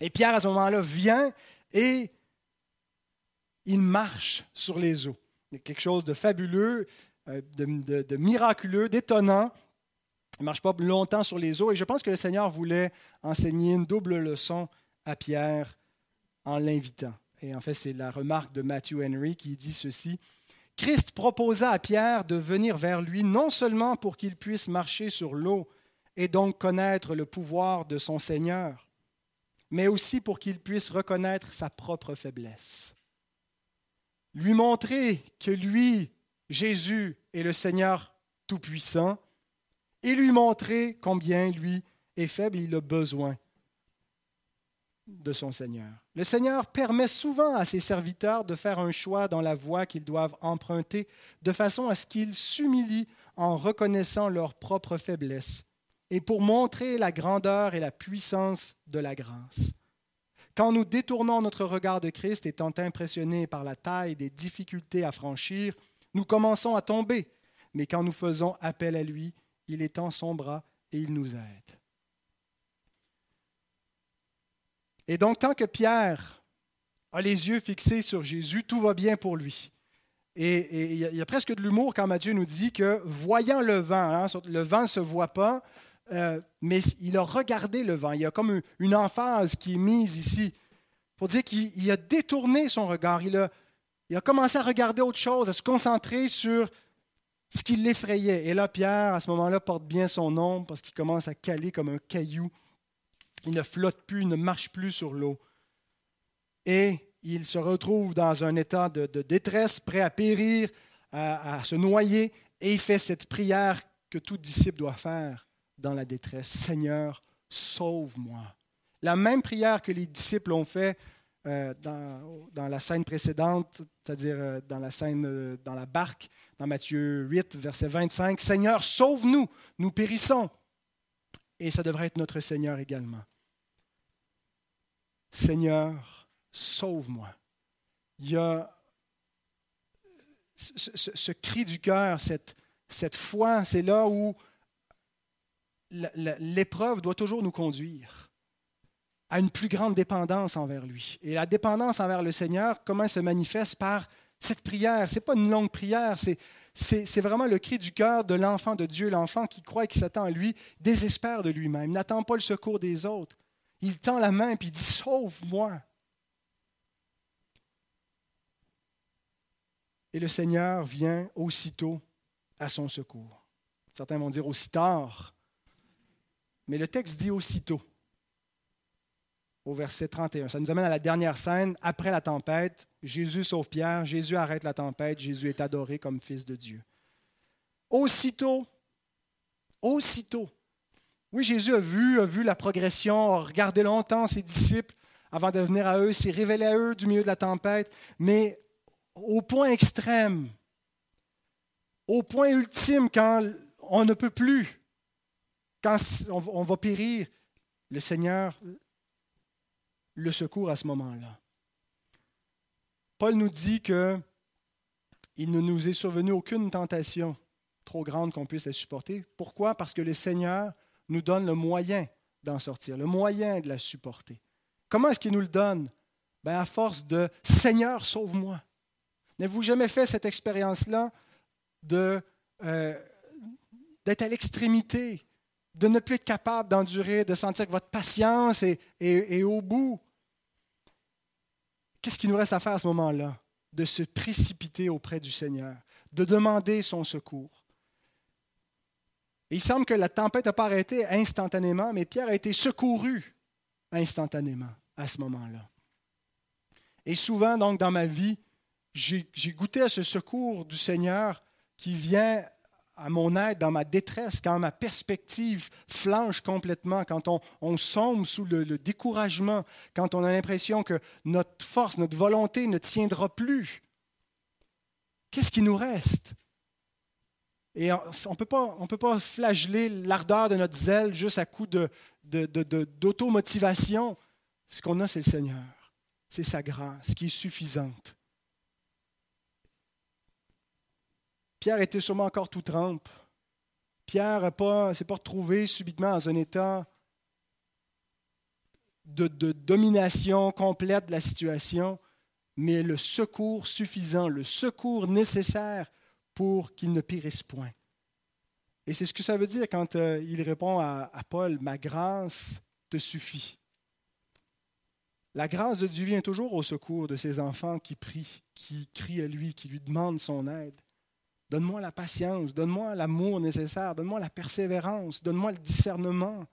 Et Pierre, à ce moment-là, vient et il marche sur les eaux. Il y a quelque chose de fabuleux, euh, de, miraculeux, d'étonnant. Ne marche pas longtemps sur les eaux. Et je pense que le Seigneur voulait enseigner une double leçon à Pierre en l'invitant. Et en fait, c'est la remarque de Matthew Henry qui dit ceci. Christ proposa à Pierre de venir vers lui non seulement pour qu'il puisse marcher sur l'eau et donc connaître le pouvoir de son Seigneur, mais aussi pour qu'il puisse reconnaître sa propre faiblesse. Lui montrer que lui, Jésus, est le Seigneur Tout-Puissant, et lui montrer combien lui est faible et il a besoin de son Seigneur. Le Seigneur permet souvent à ses serviteurs de faire un choix dans la voie qu'ils doivent emprunter, de façon à ce qu'ils s'humilient en reconnaissant leur propre faiblesse et pour montrer la grandeur et la puissance de la grâce. Quand nous détournons notre regard de Christ, étant impressionnés par la taille des difficultés à franchir, nous commençons à tomber. Mais quand nous faisons appel à lui, il étend son bras et il nous aide. Et donc, tant que Pierre a les yeux fixés sur Jésus, tout va bien pour lui. Et, il y, a presque de l'humour quand Matthieu nous dit que voyant le vent, hein, le vent ne se voit pas, euh, mais il a regardé le vent. Il y a comme une emphase qui est mise ici pour dire qu'il a détourné son regard. Il a, il a commencé à regarder autre chose, à se concentrer sur ce qui l'effrayait. Et là, Pierre, à ce moment-là, porte bien son nom parce qu'il commence à caler comme un caillou. Il ne flotte plus, il ne marche plus sur l'eau. Et il se retrouve dans un état de, détresse, prêt à périr, à se noyer, et il fait cette prière que tout disciple doit faire dans la détresse. Seigneur, sauve-moi. La même prière que les disciples ont fait euh, dans, la scène précédente, c'est-à-dire euh, dans la scène euh, dans la barque, dans Matthieu 8, verset 25. Seigneur, sauve-nous, nous périssons. Et ça devrait être notre Seigneur également. Seigneur, sauve-moi. Il y a ce, cri du cœur, cette, cette foi, c'est là où l'épreuve doit toujours nous conduire à une plus grande dépendance envers lui. Et la dépendance envers le Seigneur, comment se manifeste par cette prière Ce n'est pas une longue prière, c'est vraiment le cri du cœur de l'enfant de Dieu, l'enfant qui croit et qui s'attend à lui, désespère de lui-même, n'attend pas le secours des autres. Il tend la main et il dit Sauve-moi. Et le Seigneur vient aussitôt à son secours. Certains vont dire aussi tard, mais le texte dit aussitôt, au verset 31. Ça nous amène à la dernière scène. Après la tempête, Jésus sauve Pierre, Jésus arrête la tempête, Jésus est adoré comme fils de Dieu. Aussitôt, aussitôt. Oui, Jésus a vu, a vu la progression, a regardé longtemps ses disciples avant de venir à eux, s'est révélé à eux du milieu de la tempête, mais au point extrême, au point ultime, quand on ne peut plus, quand on va périr, le Seigneur le secourt à ce moment-là. Paul nous dit que il ne nous est survenu aucune tentation trop grande qu'on puisse la supporter. Pourquoi? Parce que le Seigneur nous donne le moyen d'en sortir, le moyen de la supporter. Comment est-ce qu'il nous le donne? Ben, À force de Seigneur, sauve-moi. N'avez-vous jamais fait cette expérience-là euh, d'être à l'extrémité, de ne plus être capable d'endurer, de sentir que votre patience est, est au bout? Qu'est-ce qu'il nous reste à faire à ce moment-là? De se précipiter auprès du Seigneur, de demander son secours. Et il semble que la tempête n'a pas arrêté instantanément, mais Pierre a été secouru instantanément à ce moment-là. Et souvent, donc, dans ma vie, j'ai goûté à ce secours du Seigneur qui vient à mon aide dans ma détresse, quand ma perspective flanche complètement, quand on, sombre sous le, découragement, quand on a l'impression que notre force, notre volonté ne tiendra plus. Qu'est-ce qui nous reste? Et on ne peut, pas, on peut pas flageller l'ardeur de notre zèle juste à coup d'automotivation. De, Ce qu'on a, c'est le Seigneur. C'est sa grâce qui est suffisante. Pierre était sûrement encore tout trempe. Pierre ne s'est pas retrouvé subitement dans un état de, de, domination complète de la situation, mais le secours suffisant, le secours nécessaire pour qu'il ne périsse point. Et c'est ce que ça veut dire quand euh, il répond à, à Paul, Ma grâce te suffit. La grâce de Dieu vient toujours au secours de ses enfants qui prient, qui crient à lui, qui lui demandent son aide. Donne-moi la patience, donne-moi l'amour nécessaire, donne-moi la persévérance, donne-moi le discernement.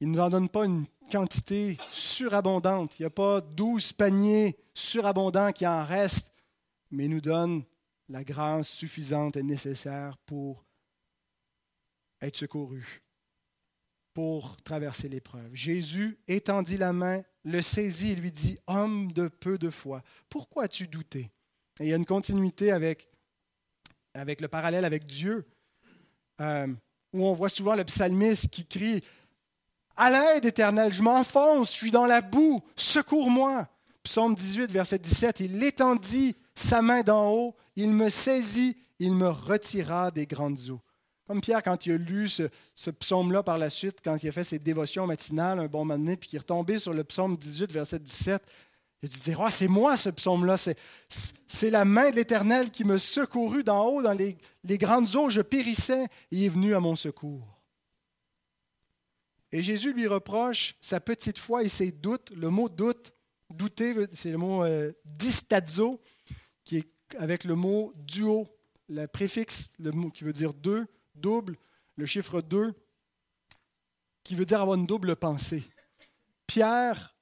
Il ne nous en donne pas une quantité surabondante. Il n'y a pas douze paniers surabondants qui en restent, mais il nous donne la grâce suffisante et nécessaire pour être secouru, pour traverser l'épreuve. Jésus étendit la main, le saisit et lui dit, Homme de peu de foi, pourquoi as-tu douté? Et il y a une continuité avec, avec le parallèle avec Dieu, euh, où on voit souvent le psalmiste qui crie À l'aide éternelle, je m'enfonce, je suis dans la boue, secours-moi. Psaume 18, verset 17 Il étendit sa main d'en haut, il me saisit, il me retira des grandes eaux. Comme Pierre, quand il a lu ce, psaume-là par la suite, quand il a fait ses dévotions matinales un bon moment puis qu'il est retombé sur le psaume 18, verset 17, et tu dis, oh, c'est moi ce psaume-là, c'est la main de l'Éternel qui me secourut d'en haut, dans les, les, grandes eaux, je périssais, et il est venu à mon secours. Et Jésus lui reproche sa petite foi et ses doutes. Le mot doute, douter, c'est le mot euh, distazo, qui est avec le mot duo, le préfixe, le mot qui veut dire deux, double, le chiffre deux, qui veut dire avoir une double pensée. Pierre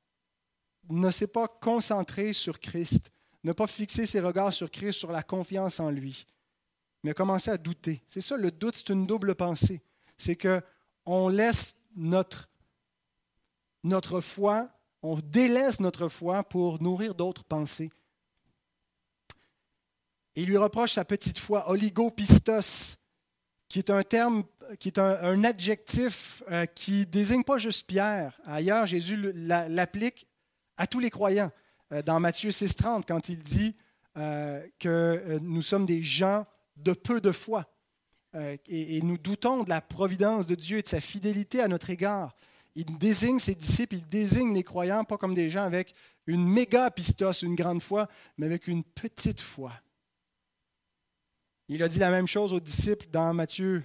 ne s'est pas concentré sur Christ, ne pas fixé ses regards sur Christ, sur la confiance en lui, mais a commencé à douter. C'est ça, le doute, c'est une double pensée. C'est que on laisse notre, foi, on délaisse notre foi pour nourrir d'autres pensées. il lui reproche sa petite foi, oligopistos, qui est un terme, qui est un, adjectif euh, qui désigne pas juste Pierre. Ailleurs, Jésus l'applique à tous les croyants. Euh, dans Matthieu 6,30, quand il dit euh, que euh, nous sommes des gens de peu de foi et, nous doutons de la providence de Dieu et de sa fidélité à notre égard. Il désigne ses disciples, il désigne les croyants pas comme des gens avec une méga pistos, une grande foi, mais avec une petite foi. Il a dit la même chose aux disciples dans Matthieu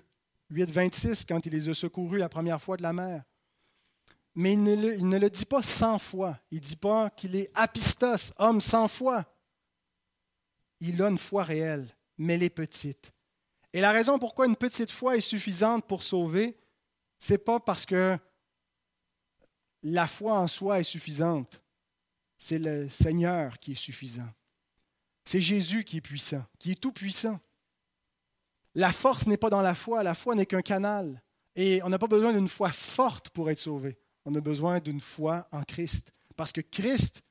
8, 26, quand il les a secourus la première fois de la mer. Mais il ne, le, dit pas cent fois. Il ne dit pas qu'il est apistos, homme sans foi. Il a une foi réelle, mais elle est petite. Et la raison pourquoi une petite foi est suffisante pour sauver, ce n'est pas parce que la foi en soi est suffisante. C'est le Seigneur qui est suffisant. C'est Jésus qui est puissant, qui est tout puissant. La force n'est pas dans la foi, la foi n'est qu'un canal. Et on n'a pas besoin d'une foi forte pour être sauvé on a besoin d'une foi en Christ. Parce que Christ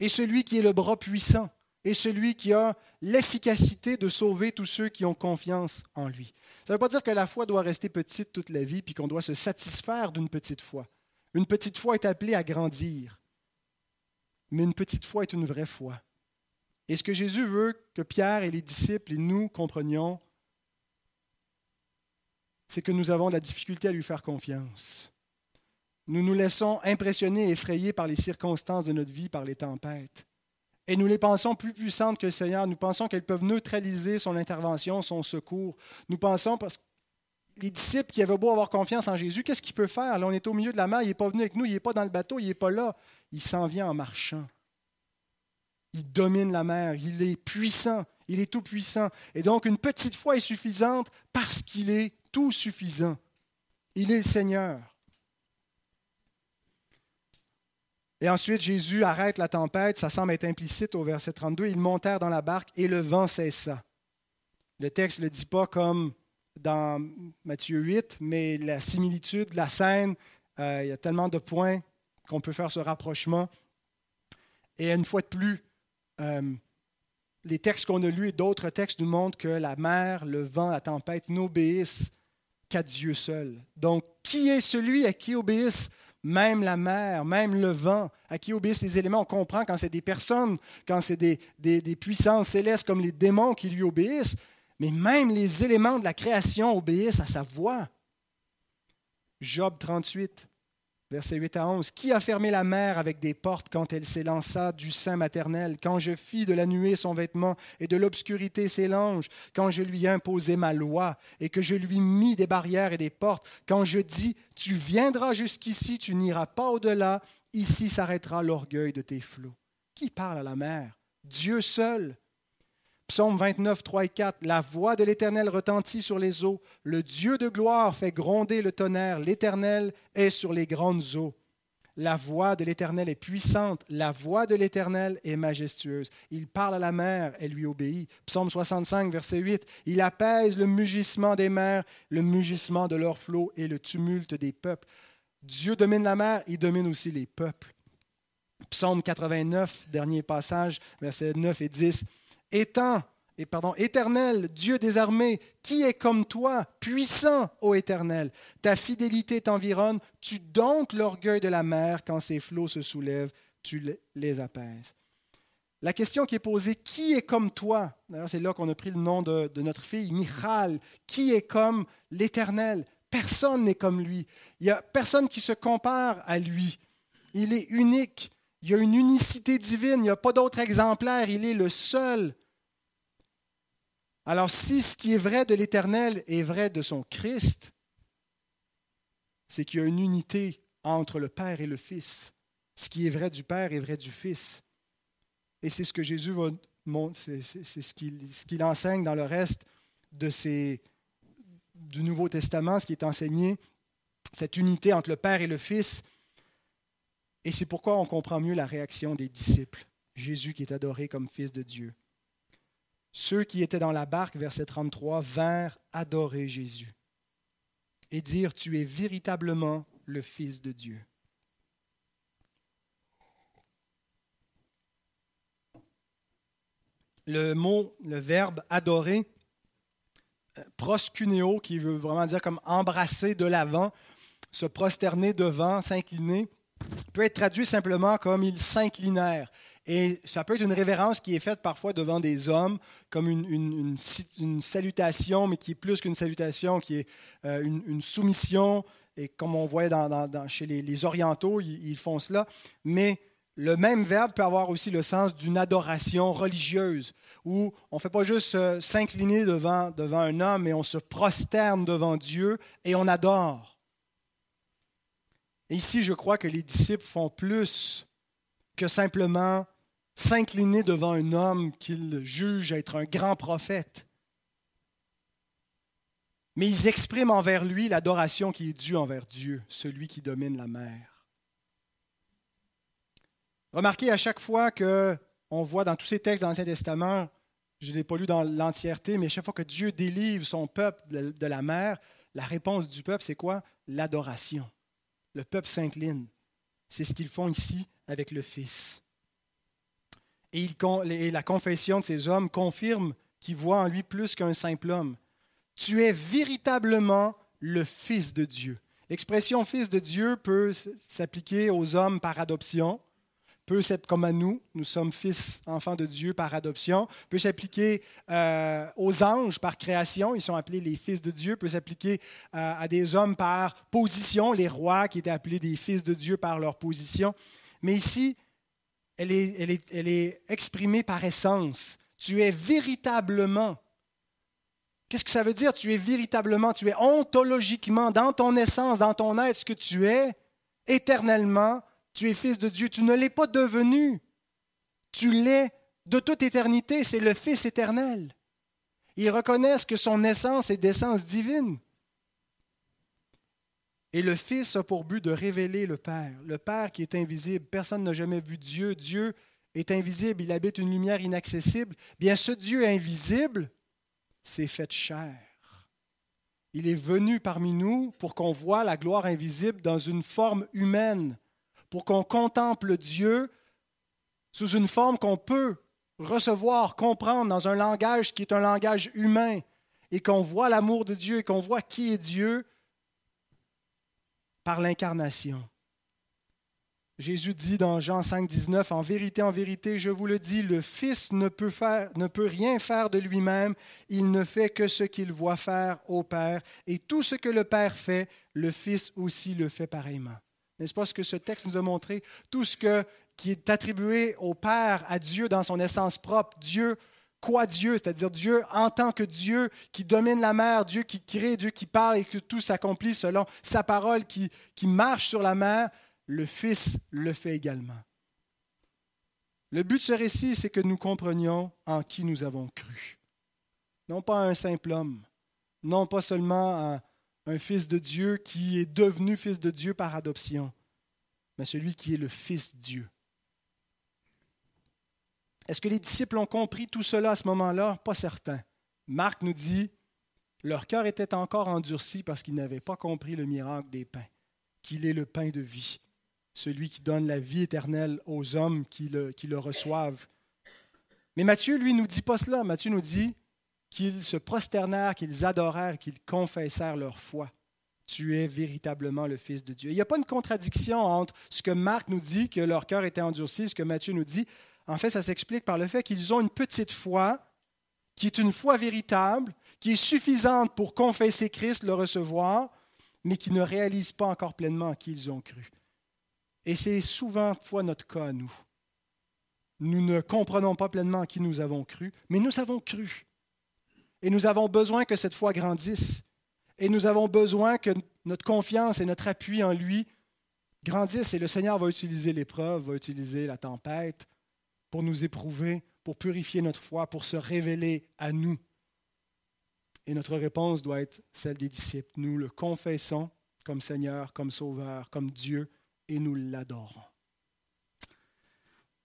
est celui qui est le bras puissant et celui qui a l'efficacité de sauver tous ceux qui ont confiance en lui. Ça ne veut pas dire que la foi doit rester petite toute la vie puis qu'on doit se satisfaire d'une petite foi. Une petite foi est appelée à grandir. Mais une petite foi est une vraie foi. Et ce que Jésus veut que Pierre et les disciples et nous comprenions, c'est que nous avons la difficulté à lui faire confiance. Nous nous laissons impressionner et effrayer par les circonstances de notre vie, par les tempêtes. Et nous les pensons plus puissantes que le Seigneur. Nous pensons qu'elles peuvent neutraliser son intervention, son secours. Nous pensons parce que les disciples qui avaient beau avoir confiance en Jésus, qu'est-ce qu'il peut faire? Là, on est au milieu de la mer, il n'est pas venu avec nous, il n'est pas dans le bateau, il n'est pas là. Il s'en vient en marchant. Il domine la mer, il est puissant, il est tout puissant. Et donc, une petite foi est suffisante parce qu'il est tout suffisant. Il est le Seigneur. Et ensuite, Jésus arrête la tempête, ça semble être implicite au verset 32. Ils montèrent dans la barque et le vent cessa. Le texte ne le dit pas comme dans Matthieu 8, mais la similitude, la scène, euh, il y a tellement de points qu'on peut faire ce rapprochement. Et une fois de plus, euh, les textes qu'on a lus et d'autres textes nous montrent que la mer, le vent, la tempête n'obéissent qu'à Dieu seul. Donc, qui est celui à qui obéissent même la mer, même le vent, à qui obéissent les éléments? On comprend quand c'est des personnes, quand c'est des, puissances célestes comme les démons qui lui obéissent, mais même les éléments de la création obéissent à sa voix. Job 38, versets 8 à 11. Qui a fermé la mer avec des portes quand elle s'élança du sein maternel, quand je fis de la nuée son vêtement et de l'obscurité ses langes, quand je lui imposai ma loi et que je lui mis des barrières et des portes, quand je dis, tu viendras jusqu'ici, tu n'iras pas au-delà, ici s'arrêtera l'orgueil de tes flots. Qui parle à la mer? Dieu seul. Psaume 29, 3 et 4. La voix de l'Éternel retentit sur les eaux. Le Dieu de gloire fait gronder le tonnerre. L'Éternel est sur les grandes eaux. La voix de l'Éternel est puissante. La voix de l'Éternel est majestueuse. Il parle à la mer, elle lui obéit. Psaume 65, verset 8. Il apaise le mugissement des mers, le mugissement de leurs flots et le tumulte des peuples. Dieu domine la mer, il domine aussi les peuples. Psaume 89, dernier passage, versets 9 et 10 éternel, Dieu des armées, qui est comme toi, puissant, ô éternel? Ta fidélité t'environne, tu domptes l'orgueil de la mer quand ses flots se soulèvent, tu les apaises. La question qui est posée, qui est comme toi? C'est là qu'on a pris le nom de, de notre fille, Michal. Qui est comme l'Éternel? Personne n'est comme lui. Il n'y a personne qui se compare à lui. Il est unique. Il y a une unicité divine. Il n'y a pas d'autre exemplaire. Il est le seul. Alors si ce qui est vrai de l'Éternel est vrai de son Christ, c'est qu'il y a une unité entre le Père et le Fils. Ce qui est vrai du Père est vrai du Fils. Et c'est ce que Jésus va c'est ce qu'il enseigne dans le reste de du Nouveau Testament, ce qui est enseigné, cette unité entre le Père et le Fils. Et c'est pourquoi on comprend mieux la réaction des disciples. Jésus qui est adoré comme Fils de Dieu. Ceux qui étaient dans la barque, verset 33, vinrent adorer Jésus et dire, Tu es véritablement le Fils de Dieu. Le mot, le verbe adorer, euh, proscuneo, qui veut vraiment dire comme embrasser de l'avant, se prosterner devant, s'incliner, peut être traduit simplement comme ils s'inclinèrent. Et ça peut être une révérence qui est faite parfois devant des hommes, comme une, salutation, mais qui est plus qu'une salutation, qui est euh, une, soumission. Et comme on voit chez les, orientaux, ils, font cela. Mais le même verbe peut avoir aussi le sens d'une adoration religieuse, où on ne fait pas juste s'incliner devant, devant un homme, mais on se prosterne devant Dieu et on adore. Et ici, je crois que les disciples font plus que simplement s'incliner devant un homme qu'ils jugent être un grand prophète. Mais ils expriment envers lui l'adoration qui est due envers Dieu, celui qui domine la mer. Remarquez à chaque fois que on voit dans tous ces textes de l'Ancien Testament, je ne l'ai pas lu dans l'entièreté, mais à chaque fois que Dieu délivre son peuple de la mer, la réponse du peuple, c'est quoi? L'adoration. Le peuple s'incline. C'est ce qu'ils font ici avec le Fils. Et, la confession de ces hommes confirme qu'ils voient en lui plus qu'un simple homme. Tu es véritablement le Fils de Dieu. L'expression Fils de Dieu peut s'appliquer aux hommes par adoption, peut s'être comme à nous, nous sommes fils, enfants de Dieu par adoption, peut s'appliquer euh, aux anges par création, ils sont appelés les fils de Dieu, peut s'appliquer euh, à des hommes par position, les rois qui étaient appelés des fils de Dieu par leur position. Mais ici, elle est, elle est, elle est exprimée par essence. Tu es véritablement. Qu'est-ce que ça veut dire? Tu es véritablement, tu es ontologiquement, dans ton essence, dans ton être, ce que tu es, éternellement, tu es fils de Dieu. Tu ne l'es pas devenu. Tu l'es de toute éternité. C'est le Fils éternel. Ils reconnaissent que son essence est d'essence divine. Et le Fils a pour but de révéler le Père. Le Père qui est invisible. Personne n'a jamais vu Dieu. Dieu est invisible. Il habite une lumière inaccessible. Bien, ce Dieu invisible s'est fait chair. Il est venu parmi nous pour qu'on voie la gloire invisible dans une forme humaine pour qu'on contemple Dieu sous une forme qu'on peut recevoir, comprendre dans un langage qui est un langage humain, et qu'on voit l'amour de Dieu et qu'on voit qui est Dieu par l'incarnation. Jésus dit dans Jean 5, 19, En vérité, en vérité, je vous le dis, le Fils ne peut, faire, ne peut rien faire de lui-même, il ne fait que ce qu'il voit faire au Père, et tout ce que le Père fait, le Fils aussi le fait pareillement. N'est-ce pas ce que ce texte nous a montré? Tout ce que, qui est attribué au Père, à Dieu dans son essence propre, Dieu, quoi Dieu, c'est-à-dire Dieu en tant que Dieu qui domine la mer, Dieu qui crée, Dieu qui parle et que tout s'accomplit selon sa parole qui, marche sur la mer, le Fils le fait également. Le but de ce récit, c'est que nous comprenions en qui nous avons cru. Non pas un simple homme, non pas seulement un un fils de Dieu qui est devenu fils de Dieu par adoption, mais celui qui est le Fils Dieu. Est-ce que les disciples ont compris tout cela à ce moment-là? Pas certain. Marc nous dit, leur cœur était encore endurci parce qu'ils n'avaient pas compris le miracle des pains, qu'il est le pain de vie, celui qui donne la vie éternelle aux hommes qui le, reçoivent. Mais Matthieu, lui, nous dit pas cela. Matthieu nous dit, qu'ils se prosternèrent, qu'ils adorèrent, qu'ils confessèrent leur foi. Tu es véritablement le Fils de Dieu. Il n'y a pas une contradiction entre ce que Marc nous dit, que leur cœur était endurci, ce que Matthieu nous dit. En fait, ça s'explique par le fait qu'ils ont une petite foi qui est une foi véritable, qui est suffisante pour confesser Christ, le recevoir, mais qui ne réalise pas encore pleinement qui ils ont cru. Et c'est souvent fois notre cas à nous. Nous ne comprenons pas pleinement qui nous avons cru, mais nous avons cru. Et nous avons besoin que cette foi grandisse. Et nous avons besoin que notre confiance et notre appui en lui grandissent. Et le Seigneur va utiliser l'épreuve, va utiliser la tempête pour nous éprouver, pour purifier notre foi, pour se révéler à nous. Et notre réponse doit être celle des disciples. Nous le confessons comme Seigneur, comme Sauveur, comme Dieu, et nous l'adorons.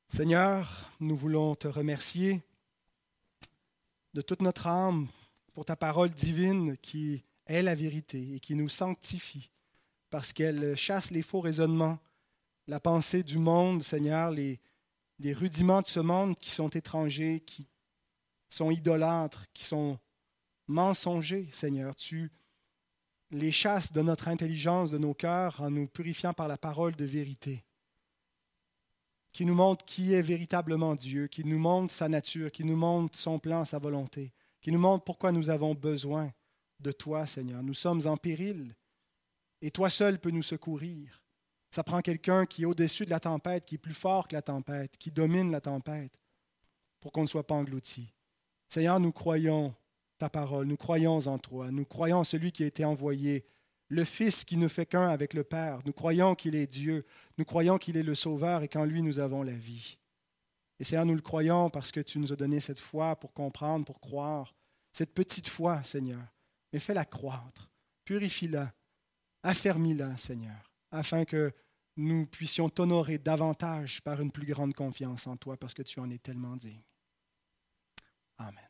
Seigneur, nous voulons te remercier de toute notre âme pour ta parole divine qui est la vérité et qui nous sanctifie parce qu'elle chasse les faux raisonnements, la pensée du monde, Seigneur, les, les rudiments de ce monde qui sont étrangers, qui sont idolâtres, qui sont mensongers, Seigneur. Tu les chasses de notre intelligence, de nos cœurs, en nous purifiant par la parole de vérité qui nous montre qui est véritablement Dieu, qui nous montre sa nature, qui nous montre son plan, sa volonté, qui nous montre pourquoi nous avons besoin de toi, Seigneur. Nous sommes en péril et toi seul peux nous secourir. Ça prend quelqu'un qui est au-dessus de la tempête, qui est plus fort que la tempête, qui domine la tempête, pour qu'on ne soit pas englouti. Seigneur, nous croyons ta parole, nous croyons en toi, nous croyons en celui qui a été envoyé le Fils qui ne fait qu'un avec le Père. Nous croyons qu'il est Dieu. Nous croyons qu'il est le Sauveur et qu'en lui nous avons la vie. Et Seigneur, nous le croyons parce que tu nous as donné cette foi pour comprendre, pour croire. Cette petite foi, Seigneur. Mais fais-la croître. Purifie-la. Affermis-la, Seigneur, afin que nous puissions t'honorer davantage par une plus grande confiance en toi parce que tu en es tellement digne. Amen.